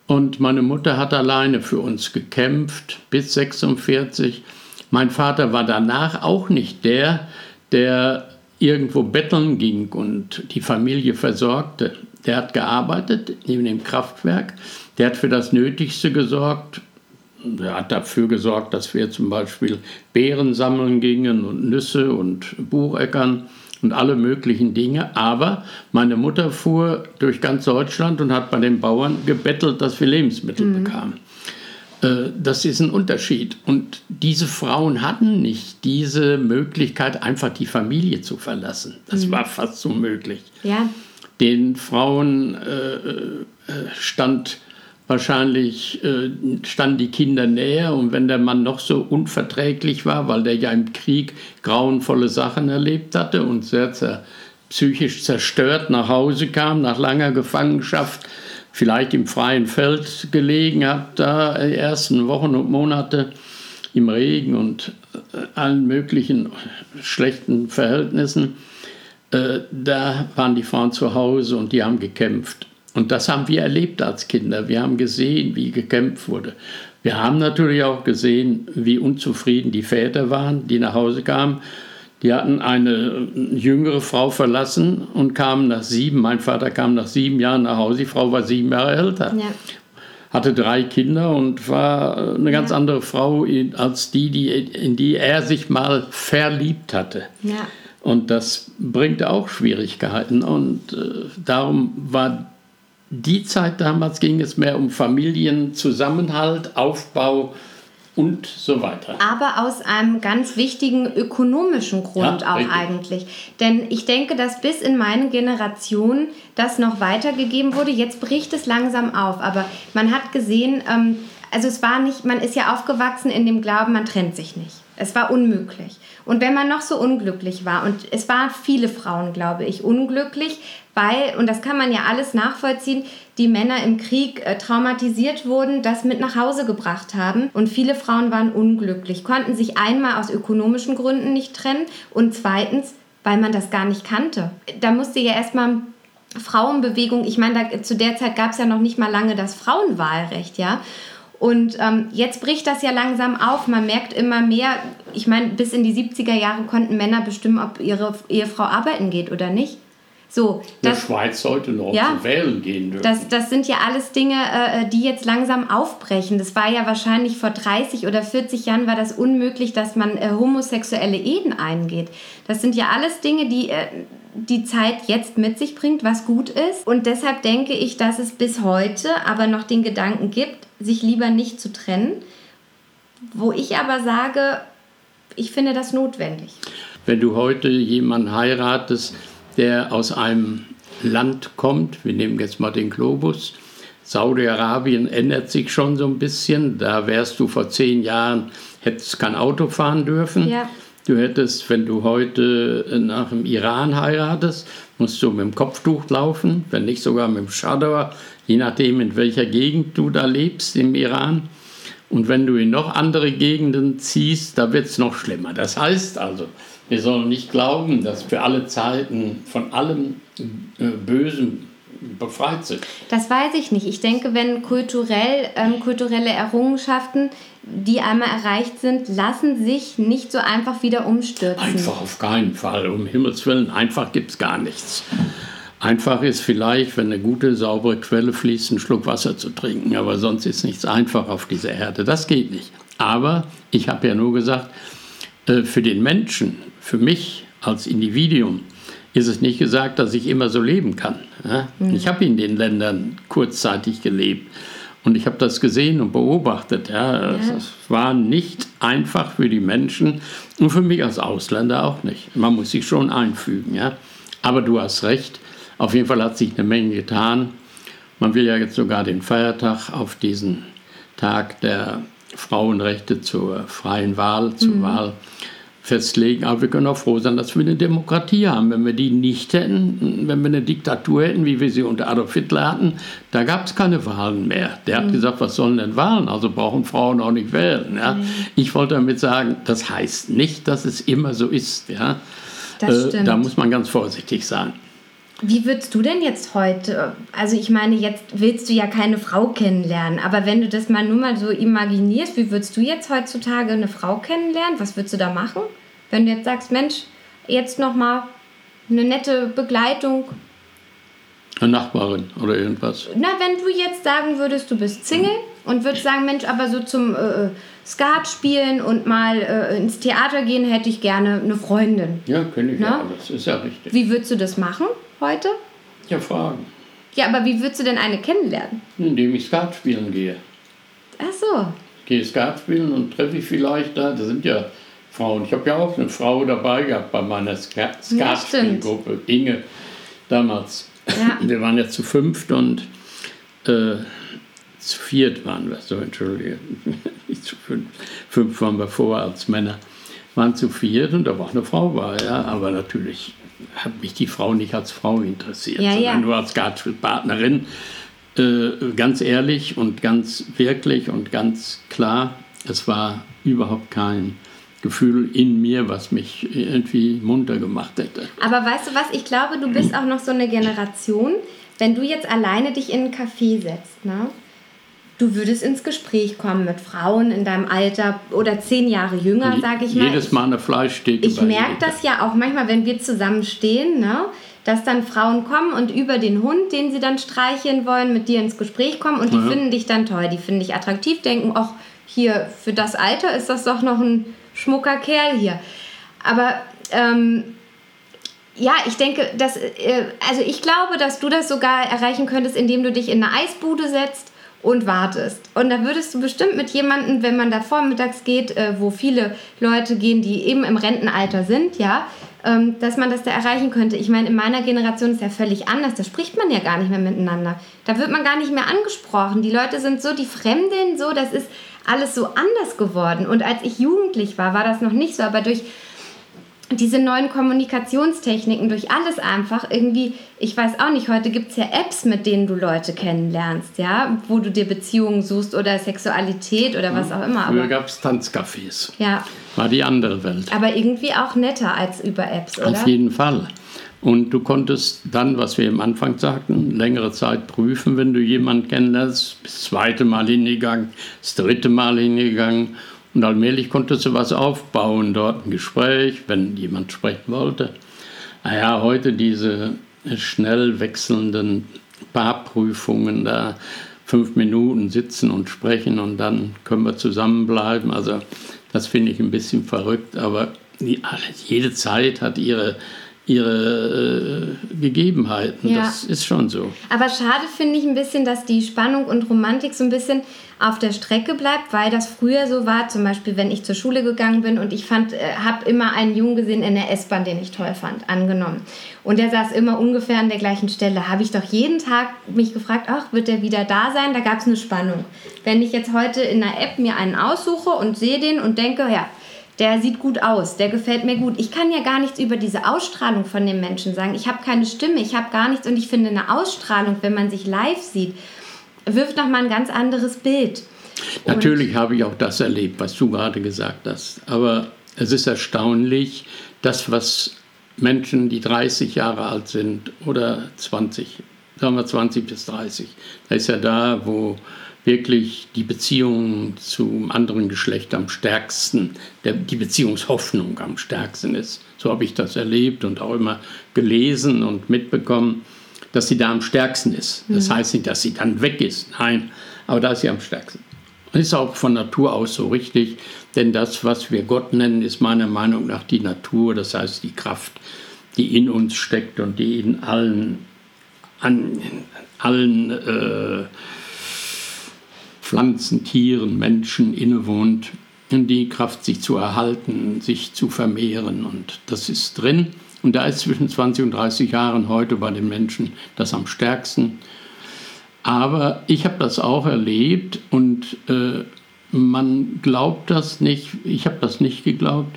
Und meine Mutter hat alleine für uns gekämpft bis 1946. Mein Vater war danach auch nicht der, der irgendwo betteln ging und die Familie versorgte. Der hat gearbeitet neben dem Kraftwerk der hat für das Nötigste gesorgt, er hat dafür gesorgt, dass wir zum Beispiel Beeren sammeln gingen und Nüsse und Bucheckern und alle möglichen Dinge. Aber meine Mutter fuhr durch ganz Deutschland und hat bei den Bauern gebettelt, dass wir Lebensmittel mhm. bekamen. Äh, das ist ein Unterschied. Und diese Frauen hatten nicht diese Möglichkeit, einfach die Familie zu verlassen. Das mhm. war fast unmöglich. Ja. Den Frauen äh, äh stand wahrscheinlich äh, standen die Kinder näher und wenn der Mann noch so unverträglich war, weil der ja im Krieg grauenvolle Sachen erlebt hatte und sehr zer psychisch zerstört nach Hause kam, nach langer Gefangenschaft, vielleicht im freien Feld gelegen hat, da die ersten Wochen und Monate im Regen und äh, allen möglichen schlechten Verhältnissen, äh, da waren die Frauen zu Hause und die haben gekämpft. Und das haben wir erlebt als Kinder. Wir haben gesehen, wie gekämpft wurde. Wir haben natürlich auch gesehen, wie unzufrieden die Väter waren, die nach Hause kamen. Die hatten eine jüngere Frau verlassen und kamen nach sieben, mein Vater kam nach sieben Jahren nach Hause, die Frau war sieben Jahre älter. Ja. Hatte drei Kinder und war eine ganz ja. andere Frau als die, die, in die er sich mal verliebt hatte. Ja. Und das bringt auch Schwierigkeiten. Und äh, darum war die Zeit damals ging es mehr um Familienzusammenhalt, Aufbau und so weiter. Aber aus einem ganz wichtigen ökonomischen Grund ja, auch richtig. eigentlich. Denn ich denke, dass bis in meine Generation das noch weitergegeben wurde. Jetzt bricht es langsam auf. Aber man hat gesehen, ähm, also es war nicht, man ist ja aufgewachsen in dem Glauben, man trennt sich nicht. Es war unmöglich. Und wenn man noch so unglücklich war, und es waren viele Frauen, glaube ich, unglücklich, weil, und das kann man ja alles nachvollziehen, die Männer im Krieg äh, traumatisiert wurden, das mit nach Hause gebracht haben. Und viele Frauen waren unglücklich, konnten sich einmal aus ökonomischen Gründen nicht trennen und zweitens, weil man das gar nicht kannte. Da musste ja erstmal Frauenbewegung, ich meine, zu der Zeit gab es ja noch nicht mal lange das Frauenwahlrecht, ja. Und ähm, jetzt bricht das ja langsam auf. Man merkt immer mehr, ich meine, bis in die 70er Jahre konnten Männer bestimmen, ob ihre Ehefrau arbeiten geht oder nicht. So, das, der Schweiz sollte noch ja, wählen gehen dürfen. Das, das sind ja alles Dinge, äh, die jetzt langsam aufbrechen. Das war ja wahrscheinlich vor 30 oder 40 Jahren war das unmöglich, dass man äh, homosexuelle Ehen eingeht. Das sind ja alles Dinge, die äh, die Zeit jetzt mit sich bringt, was gut ist. Und deshalb denke ich, dass es bis heute aber noch den Gedanken gibt, sich lieber nicht zu trennen. Wo ich aber sage, ich finde das notwendig. Wenn du heute jemanden heiratest, der aus einem Land kommt, wir nehmen jetzt mal den Globus, Saudi-Arabien ändert sich schon so ein bisschen. Da wärst du vor zehn Jahren, hättest kein Auto fahren dürfen. Ja. Du hättest, wenn du heute nach dem Iran heiratest, musst du mit dem Kopftuch laufen, wenn nicht sogar mit dem Chador, je nachdem, in welcher Gegend du da lebst im Iran. Und wenn du in noch andere Gegenden ziehst, da wird es noch schlimmer. Das heißt also, wir sollen nicht glauben, dass wir alle Zeiten von allem äh, Bösen befreit sind. Das weiß ich nicht. Ich denke, wenn kulturell, ähm, kulturelle Errungenschaften, die einmal erreicht sind, lassen sich nicht so einfach wieder umstürzen. Einfach auf keinen Fall. Um Himmels Willen, einfach gibt es gar nichts. Einfach ist vielleicht, wenn eine gute, saubere Quelle fließt, einen Schluck Wasser zu trinken. Aber sonst ist nichts einfach auf dieser Erde. Das geht nicht. Aber ich habe ja nur gesagt, äh, für den Menschen, für mich als Individuum, ist es nicht gesagt, dass ich immer so leben kann. Mhm. Ich habe in den Ländern kurzzeitig gelebt und ich habe das gesehen und beobachtet. Ja. Es ja. war nicht einfach für die Menschen und für mich als Ausländer auch nicht. Man muss sich schon einfügen. Ja. Aber du hast recht, auf jeden Fall hat sich eine Menge getan. Man will ja jetzt sogar den Feiertag auf diesen Tag der Frauenrechte zur freien Wahl, zur mhm. Wahl festlegen. Aber wir können auch froh sein, dass wir eine Demokratie haben. Wenn wir die nicht hätten, wenn wir eine Diktatur hätten, wie wir sie unter Adolf Hitler hatten, da gab es keine Wahlen mehr. Der hat mhm. gesagt, was sollen denn Wahlen? Also brauchen Frauen auch nicht wählen. Ja? Mhm. Ich wollte damit sagen, das heißt nicht, dass es immer so ist. Ja? Äh, da muss man ganz vorsichtig sein. Wie würdest du denn jetzt heute, also ich meine, jetzt willst du ja keine Frau kennenlernen, aber wenn du das mal nur mal so imaginierst, wie würdest du jetzt heutzutage eine Frau kennenlernen? Was würdest du da machen? Wenn du jetzt sagst, Mensch, jetzt noch mal eine nette Begleitung. Eine Nachbarin oder irgendwas. Na, wenn du jetzt sagen würdest, du bist Single und würde sagen, Mensch, aber so zum äh, Skat spielen und mal äh, ins Theater gehen, hätte ich gerne eine Freundin. Ja, kenne ich ja, das ist ja richtig. Wie würdest du das machen heute? Ja, fragen. Ja, aber wie würdest du denn eine kennenlernen? Indem ich Skat spielen gehe. Ach so. Ich gehe Skat spielen und treffe ich vielleicht da, da sind ja Frauen. Ich habe ja auch eine Frau dabei gehabt bei meiner Skatspielgruppe, Inge, damals. Ja. Wir waren ja zu fünft und äh, zu viert waren wir, so entschuldige, nicht zu fünf. Fünf waren wir vorher als Männer. Waren zu viert und da war auch eine Frau bei, ja, aber natürlich hat mich die Frau nicht als Frau interessiert, ja, sondern ja. nur als Skatspielpartnerin. Äh, ganz ehrlich und ganz wirklich und ganz klar, es war überhaupt kein Gefühl in mir, was mich irgendwie munter gemacht hätte. Aber weißt du was, ich glaube, du bist auch noch so eine Generation, wenn du jetzt alleine dich in einen Café setzt, ne? Du würdest ins Gespräch kommen mit Frauen in deinem Alter oder zehn Jahre jünger, sage ich mal. Jedes Mal eine Fleischtheke. Ich merke das ja auch manchmal, wenn wir zusammen stehen, ne? dass dann Frauen kommen und über den Hund, den sie dann streicheln wollen, mit dir ins Gespräch kommen und die ja. finden dich dann toll, die finden dich attraktiv, denken, ach, hier, für das Alter ist das doch noch ein schmucker Kerl hier. Aber ähm, ja, ich denke, dass, äh, also ich glaube, dass du das sogar erreichen könntest, indem du dich in eine Eisbude setzt und wartest. Und da würdest du bestimmt mit jemandem, wenn man da vormittags geht, äh, wo viele Leute gehen, die eben im Rentenalter sind, ja, ähm, dass man das da erreichen könnte. Ich meine, in meiner Generation ist ja völlig anders. Da spricht man ja gar nicht mehr miteinander. Da wird man gar nicht mehr angesprochen. Die Leute sind so, die Fremden so, das ist alles so anders geworden. Und als ich jugendlich war, war das noch nicht so, aber durch diese neuen Kommunikationstechniken, durch alles einfach irgendwie, ich weiß auch nicht, heute gibt es ja Apps, mit denen du Leute kennenlernst, ja, wo du dir Beziehungen suchst oder Sexualität oder was auch immer. Früher gab es Tanzcafés. Ja. War die andere Welt. Aber irgendwie auch netter als über Apps, oder? Auf jeden Fall. Und du konntest dann, was wir am Anfang sagten, längere Zeit prüfen, wenn du jemanden kennenlernst. Das zweite Mal hingegangen, das dritte Mal hingegangen. Und allmählich konntest du was aufbauen, dort ein Gespräch, wenn jemand sprechen wollte. Naja, heute diese schnell wechselnden Paarprüfungen, da fünf Minuten sitzen und sprechen und dann können wir zusammenbleiben. Also das finde ich ein bisschen verrückt, aber jede Zeit hat ihre ihre äh, Gegebenheiten. Ja. Das ist schon so. Aber schade finde ich ein bisschen, dass die Spannung und Romantik so ein bisschen auf der Strecke bleibt, weil das früher so war. Zum Beispiel, wenn ich zur Schule gegangen bin und ich fand, äh, habe immer einen Jungen gesehen in der S-Bahn, den ich toll fand, angenommen. Und der saß immer ungefähr an der gleichen Stelle. Habe ich doch jeden Tag mich gefragt, ach, wird der wieder da sein? Da gab es eine Spannung. Wenn ich jetzt heute in einer App mir einen aussuche und sehe den und denke, ja, der sieht gut aus, der gefällt mir gut. Ich kann ja gar nichts über diese Ausstrahlung von dem Menschen sagen. Ich habe keine Stimme, ich habe gar nichts und ich finde eine Ausstrahlung, wenn man sich live sieht, wirft nochmal ein ganz anderes Bild. Natürlich habe ich auch das erlebt, was du gerade gesagt hast. Aber es ist erstaunlich, das, was Menschen, die 30 Jahre alt sind oder 20, sagen wir 20 bis 30, da ist ja da, wo wirklich die Beziehung zum anderen Geschlecht am stärksten, der, die Beziehungshoffnung am stärksten ist. So habe ich das erlebt und auch immer gelesen und mitbekommen, dass sie da am stärksten ist. Das mhm. heißt nicht, dass sie dann weg ist, nein, aber da ist sie am stärksten. Und ist auch von Natur aus so richtig, denn das, was wir Gott nennen, ist meiner Meinung nach die Natur, das heißt die Kraft, die in uns steckt und die in allen, an, allen äh, Pflanzen, Tieren, Menschen innewohnt, die Kraft, sich zu erhalten, sich zu vermehren. Und das ist drin. Und da ist zwischen 20 und 30 Jahren heute bei den Menschen das am stärksten. Aber ich habe das auch erlebt und äh, man glaubt das nicht, ich habe das nicht geglaubt,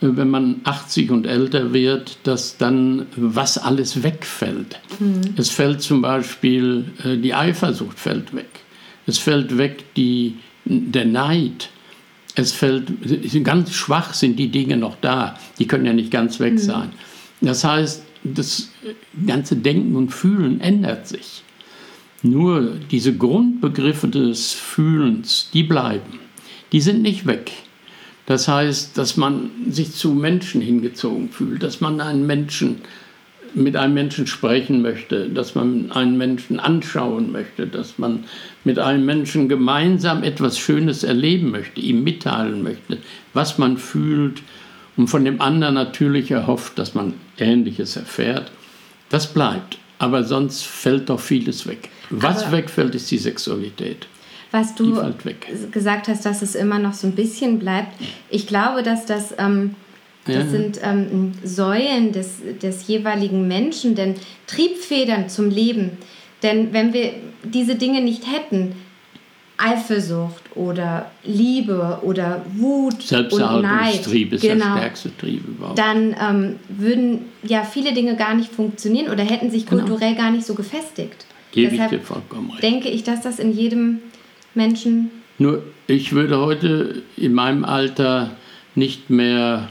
äh, wenn man 80 und älter wird, dass dann was alles wegfällt. Mhm. Es fällt zum Beispiel, äh, die Eifersucht fällt weg. Es fällt weg die, der Neid. Es fällt, ganz schwach sind die Dinge noch da. Die können ja nicht ganz weg mhm. sein. Das heißt, das ganze Denken und Fühlen ändert sich. Nur diese Grundbegriffe des Fühlens, die bleiben. Die sind nicht weg. Das heißt, dass man sich zu Menschen hingezogen fühlt, dass man einen Menschen mit einem Menschen sprechen möchte, dass man einen Menschen anschauen möchte, dass man mit einem Menschen gemeinsam etwas Schönes erleben möchte, ihm mitteilen möchte, was man fühlt und von dem anderen natürlich erhofft, dass man Ähnliches erfährt. Das bleibt, aber sonst fällt doch vieles weg. Was aber wegfällt, ist die Sexualität. Was du gesagt hast, dass es immer noch so ein bisschen bleibt. Ich glaube, dass das ähm, das ja. sind ähm, Säulen des, des jeweiligen Menschen, denn Triebfedern zum Leben. Denn wenn wir diese Dinge nicht hätten, Eifersucht oder Liebe oder Wut Neid, ist genau, der stärkste Trieb überhaupt. Dann ähm, würden ja viele Dinge gar nicht funktionieren oder hätten sich genau. kulturell gar nicht so gefestigt. Gebe Deshalb ich dir vollkommen recht. denke ich, dass das in jedem Menschen... Nur, ich würde heute in meinem Alter nicht mehr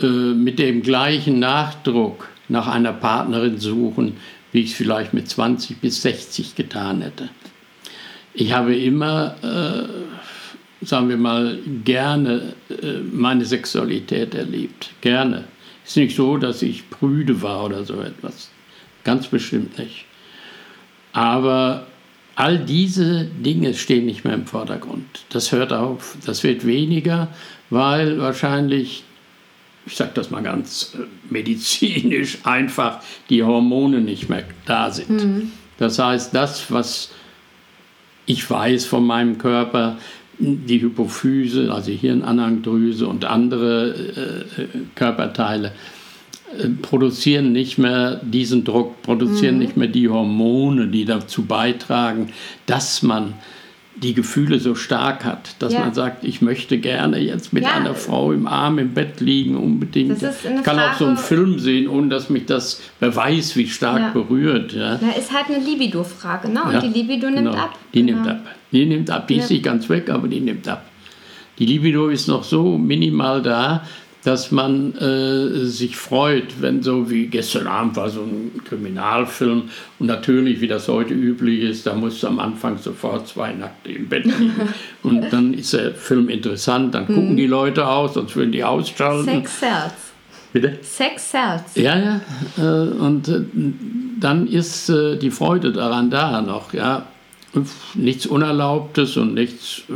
äh, mit dem gleichen Nachdruck nach einer Partnerin suchen, wie ich es vielleicht mit 20 bis 60 getan hätte. Ich habe immer, äh, sagen wir mal, gerne äh, meine Sexualität erlebt. Gerne. Es ist nicht so, dass ich prüde war oder so etwas. Ganz bestimmt nicht. Aber all diese Dinge stehen nicht mehr im Vordergrund. Das hört auf, das wird weniger, weil wahrscheinlich ich sage das mal ganz äh, medizinisch einfach, die Hormone nicht mehr da sind. Mhm. Das heißt, das, was ich weiß von meinem Körper, die Hypophyse, also Hirnanhangdrüse und andere äh, äh, Körperteile, äh, produzieren nicht mehr diesen Druck, produzieren mhm. nicht mehr die Hormone, die dazu beitragen, dass man die Gefühle so stark hat, dass ja. man sagt, ich möchte gerne jetzt mit ja. einer Frau im Arm im Bett liegen, unbedingt. ich kann Frage, auch so einen Film sehen, ohne dass mich das beweist, wie stark ja. berührt. Ja. Na, ist halt eine Libido-Frage, ne? Und die Libido nimmt genau. ab. Die genau. nimmt ab. Die nimmt ab. Die ist nicht ganz weg, aber die nimmt ab. Die Libido ist noch so minimal da, dass man äh, sich freut, wenn so wie gestern Abend war so ein Kriminalfilm und natürlich, wie das heute üblich ist, da musst du am Anfang sofort zwei Nackte im Bett liegen und dann ist der Film interessant, dann gucken mhm. die Leute aus, sonst würden die ausschalten. Sex sells. Bitte? Sex sells. Ja, ja, äh, und äh, dann ist äh, die Freude daran da noch, ja. Nichts Unerlaubtes und nichts äh,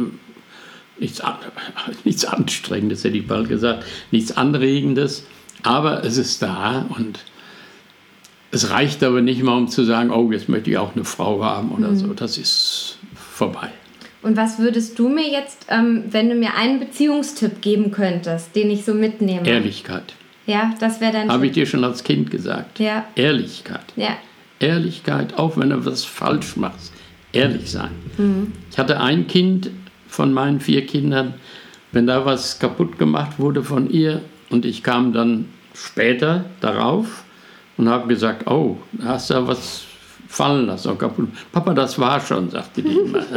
nichts, nichts Anstrengendes, hätte ich bald gesagt, nichts Anregendes, aber es ist da und es reicht aber nicht mal, um zu sagen, oh, jetzt möchte ich auch eine Frau haben oder mhm. so. Das ist vorbei. Und was würdest du mir jetzt, ähm, wenn du mir einen Beziehungstipp geben könntest, den ich so mitnehme? Ehrlichkeit. Ja, das wäre dann. Habe ich dir schon als Kind gesagt. Ja. Ehrlichkeit. Ja. Ehrlichkeit, auch wenn du was falsch machst. Ehrlich sein. Mhm. Ich hatte ein Kind, von meinen vier Kindern, wenn da was kaputt gemacht wurde von ihr und ich kam dann später darauf und habe gesagt, oh, da hast du ja was fallen lassen, kaputt. Papa, das war schon, sagte die immer.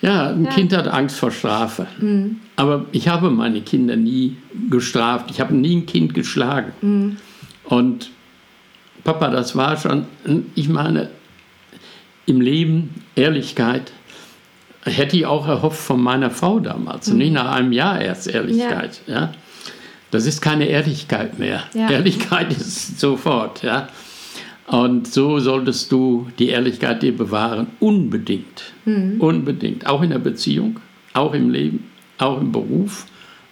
Ja, ein ja. Kind hat Angst vor Strafe. Mhm. Aber ich habe meine Kinder nie gestraft. Ich habe nie ein Kind geschlagen. Mhm. Und Papa, das war schon, ich meine, im Leben Ehrlichkeit hätte ich auch erhofft von meiner Frau damals. Mhm. nicht nach einem Jahr erst Ehrlichkeit. Ja. ja. Das ist keine Ehrlichkeit mehr. Ja. Ehrlichkeit ist sofort. Ja. Und so solltest du die Ehrlichkeit dir bewahren. Unbedingt. Mhm. Unbedingt. Auch in der Beziehung, auch im Leben, auch im Beruf,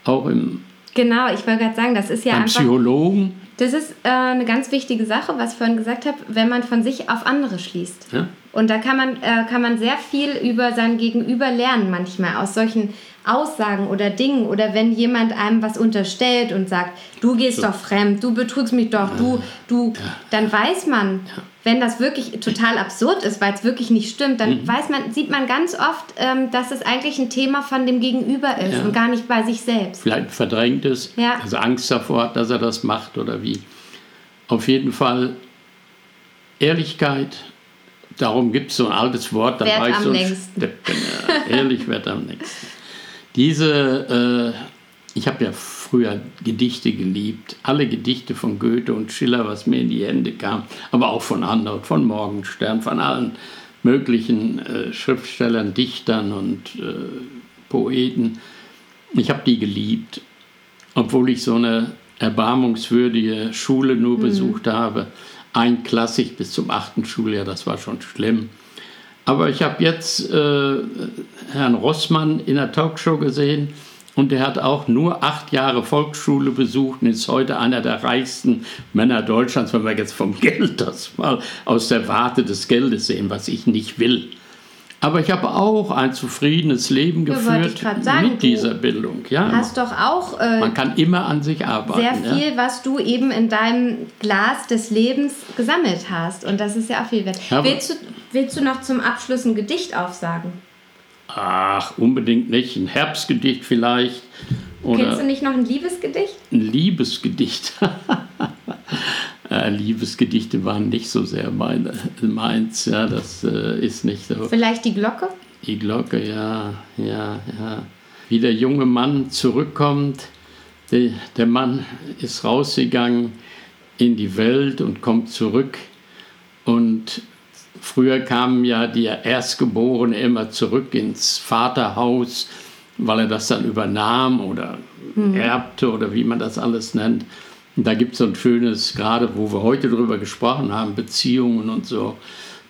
auch im. Genau, ich wollte gerade sagen, das ist ja einfach. Psychologen. Das ist äh, eine ganz wichtige Sache, was ich vorhin gesagt habe, wenn man von sich auf andere schließt. Ja. Und da kann man, äh, kann man sehr viel über sein Gegenüber lernen manchmal aus solchen Aussagen oder Dingen oder wenn jemand einem was unterstellt und sagt, du gehst so. doch fremd, du betrügst mich doch, du, du, ja. dann weiß man, ja. wenn das wirklich total absurd ist, weil es wirklich nicht stimmt, dann mhm. weiß man, sieht man ganz oft, ähm, dass es eigentlich ein Thema von dem Gegenüber ist ja. und gar nicht bei sich selbst. Vielleicht verdrängt es, also Angst davor hat, dass er das macht oder wie. Auf jeden Fall Ehrlichkeit, Darum gibt es so ein altes Wort, da war ich so ein Steppen. Ja, ehrlich wird am nächsten. Diese, äh, ich habe ja früher Gedichte geliebt, alle Gedichte von Goethe und Schiller, was mir in die Hände kam, aber auch von anderen, von Morgenstern, von allen möglichen äh, Schriftstellern, Dichtern und äh, Poeten. Ich habe die geliebt, obwohl ich so eine erbarmungswürdige Schule nur mhm. besucht habe. Einklassig bis zum achten Schuljahr, das war schon schlimm. Aber ich habe jetzt äh, Herrn Rossmann in der Talkshow gesehen und der hat auch nur acht Jahre Volksschule besucht und ist heute einer der reichsten Männer Deutschlands, wenn wir jetzt vom Geld das mal aus der Warte des Geldes sehen, was ich nicht will. Aber ich habe auch ein zufriedenes Leben geführt sagen, mit dieser Bildung. Ja, hast doch auch. Äh, man kann immer an sich arbeiten. Sehr viel, ja. was du eben in deinem Glas des Lebens gesammelt hast. Und das ist ja auch viel wert. Willst du, willst du noch zum Abschluss ein Gedicht aufsagen? Ach, unbedingt nicht. Ein Herbstgedicht vielleicht. Oder Kennst du nicht noch ein Liebesgedicht? Ein Liebesgedicht. äh, Liebesgedichte waren nicht so sehr meine, meins. Ja, das äh, ist nicht so. Vielleicht die Glocke? Die Glocke, ja, ja, ja. Wie der junge Mann zurückkommt. Der, der Mann ist rausgegangen in die Welt und kommt zurück und Früher kamen ja die Erstgeborenen immer zurück ins Vaterhaus, weil er das dann übernahm oder mhm. erbte oder wie man das alles nennt. Und da gibt es so ein schönes, gerade wo wir heute drüber gesprochen haben, Beziehungen und so,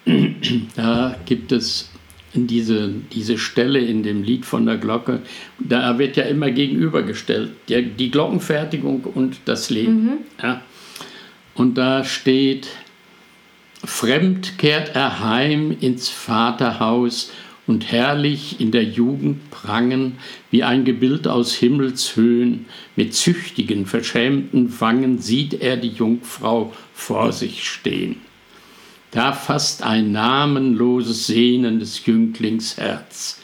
da gibt es diese, diese Stelle in dem Lied von der Glocke, da wird ja immer gegenübergestellt, die, die Glockenfertigung und das Leben. Mhm. Ja. Und da steht, Fremd kehrt er heim ins Vaterhaus und herrlich in der Jugend prangen, wie ein Gebild aus Himmelshöhen, mit züchtigen, verschämten Wangen sieht er die Jungfrau vor sich stehen. Da fasst ein namenloses Sehnen des Jünglings Herz.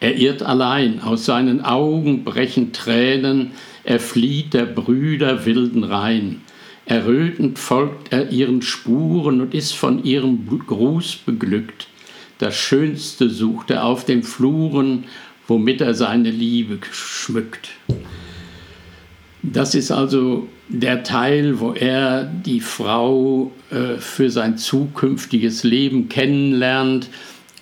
Er irrt allein, aus seinen Augen brechen Tränen, er flieht der Brüder wilden Rhein. Errötend folgt er ihren Spuren und ist von ihrem Gruß beglückt. Das Schönste sucht er auf den Fluren, womit er seine Liebe schmückt. Das ist also der Teil, wo er die Frau äh, für sein zukünftiges Leben kennenlernt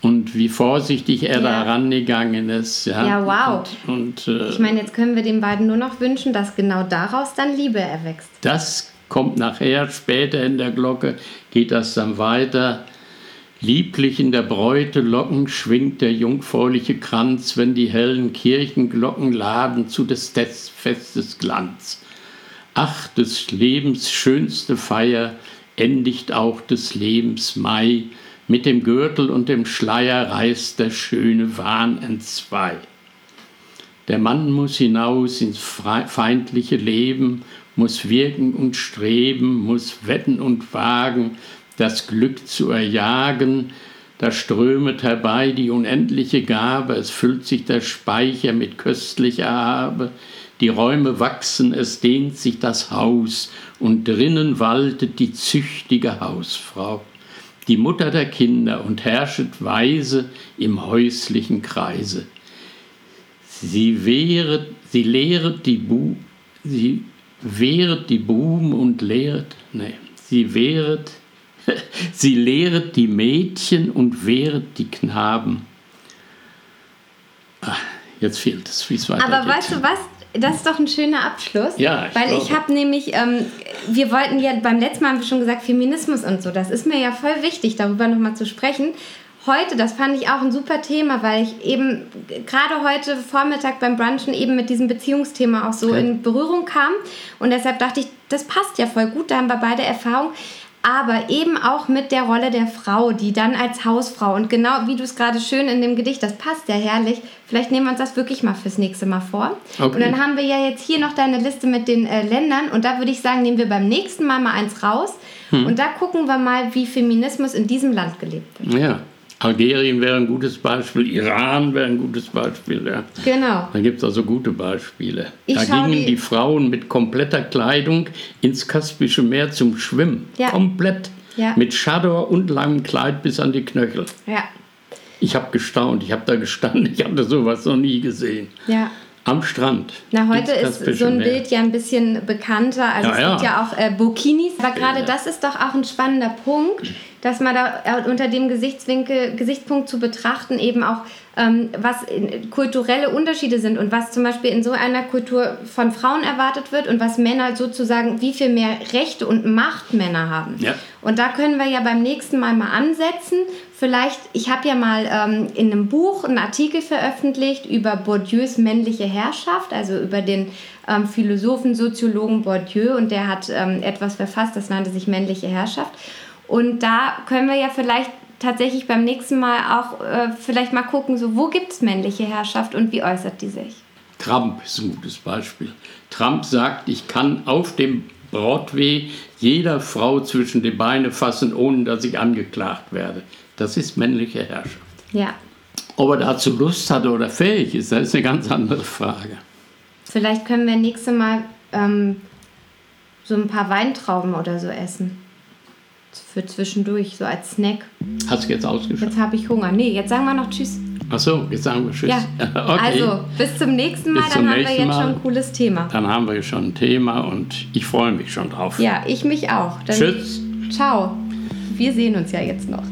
und wie vorsichtig er ja. da rangegangen ist. Ja, ja wow. Und, und äh, ich meine, jetzt können wir den beiden nur noch wünschen, dass genau daraus dann Liebe erwächst. Das kommt nachher, später in der Glocke geht das dann weiter. Lieblich in der Bräute Locken schwingt der jungfräuliche Kranz, wenn die hellen Kirchenglocken laden zu des Festes Glanz. Ach, des Lebens schönste Feier endigt auch des Lebens Mai, mit dem Gürtel und dem Schleier reißt der schöne Wahn entzwei. Der Mann muss hinaus ins feindliche Leben muss wirken und streben, muss wetten und wagen, das Glück zu erjagen, da strömet herbei die unendliche Gabe, es füllt sich der Speicher mit köstlicher Habe, die Räume wachsen, es dehnt sich das Haus, und drinnen waltet die züchtige Hausfrau, die Mutter der Kinder und herrschet weise im häuslichen Kreise. Sie wehret, sie lehret die Bu, sie wehret die Buben und lehret, nee, sie wehret, sie lehret die Mädchen und wehret die Knaben. Ach, jetzt fehlt es, wie es weitergeht. Aber weißt du was? Das ist doch ein schöner Abschluss. Ja, ich Weil glaube. ich habe nämlich, ähm, wir wollten ja beim letzten Mal haben wir schon gesagt, Feminismus und so. Das ist mir ja voll wichtig, darüber nochmal zu sprechen heute, das fand ich auch ein super Thema, weil ich eben gerade heute Vormittag beim Brunchen eben mit diesem Beziehungsthema auch so okay. in Berührung kam. Und deshalb dachte ich, das passt ja voll gut, da haben wir beide Erfahrung. Aber eben auch mit der Rolle der Frau, die dann als Hausfrau und genau wie du es gerade schön in dem Gedicht, das passt ja herrlich. Vielleicht nehmen wir uns das wirklich mal fürs nächste Mal vor. Okay. Und dann haben wir ja jetzt hier noch deine Liste mit den äh, Ländern und da würde ich sagen, nehmen wir beim nächsten Mal mal eins raus hm. und da gucken wir mal, wie Feminismus in diesem Land gelebt wird. Ja. Algerien wäre ein gutes Beispiel, Iran wäre ein gutes Beispiel. Ja. Genau. Da gibt es also gute Beispiele. Ich da gingen die, die, Frauen mit kompletter Kleidung ins Kaspische Meer zum Schwimmen. Ja. Komplett. Ja. Mit Schador und langem Kleid bis an die Knöchel. Ja. Ich habe gestaunt, ich habe da gestanden, ich hatte sowas noch nie gesehen. Ja. Am Strand. Na, heute ist so ein Meer. Bild ja ein bisschen bekannter. Also ja, es gibt ja, ja auch äh, Burkinis. Aber gerade das ist doch auch ein spannender Punkt dass man da äh, unter dem Gesichtswinkel, Gesichtspunkt zu betrachten eben auch, ähm, was kulturelle Unterschiede sind und was zum Beispiel in so einer Kultur von Frauen erwartet wird und was Männer sozusagen, wie viel mehr Rechte und Macht Männer haben. Ja. Und da können wir ja beim nächsten Mal mal ansetzen. Vielleicht, ich habe ja mal ähm, in einem Buch einen Artikel veröffentlicht über Bourdieus männliche Herrschaft, also über den ähm, Philosophen, Soziologen Bourdieu und der hat ähm, etwas verfasst, das nannte sich männliche Herrschaft. Und da können wir ja vielleicht tatsächlich beim nächsten Mal auch äh, vielleicht mal gucken, so wo gibt es männliche Herrschaft und wie äußert die sich? Trump ist ein gutes Beispiel. Trump sagt, ich kann auf dem Broadway jeder Frau zwischen die Beine fassen, ohne dass ich angeklagt werde. Das ist männliche Herrschaft. Ja. Ob er dazu Lust hat oder fähig ist, das ist eine ganz andere Frage. Vielleicht können wir nächstes Mal ähm, so ein paar Weintrauben oder so essen. Für zwischendurch, so als Snack. Hast du jetzt ausgeschaut? Jetzt habe ich Hunger. Nee, jetzt sagen wir noch Tschüss. Ach so, jetzt sagen wir Tschüss. Ja. Okay. Also, bis zum nächsten Mal, dann haben wir jetzt Mal. schon ein cooles Thema. Dann haben wir schon ein Thema und ich freue mich schon drauf. Ja, ich mich auch. Dann Tschüss. Ciao. Wir sehen uns ja jetzt noch.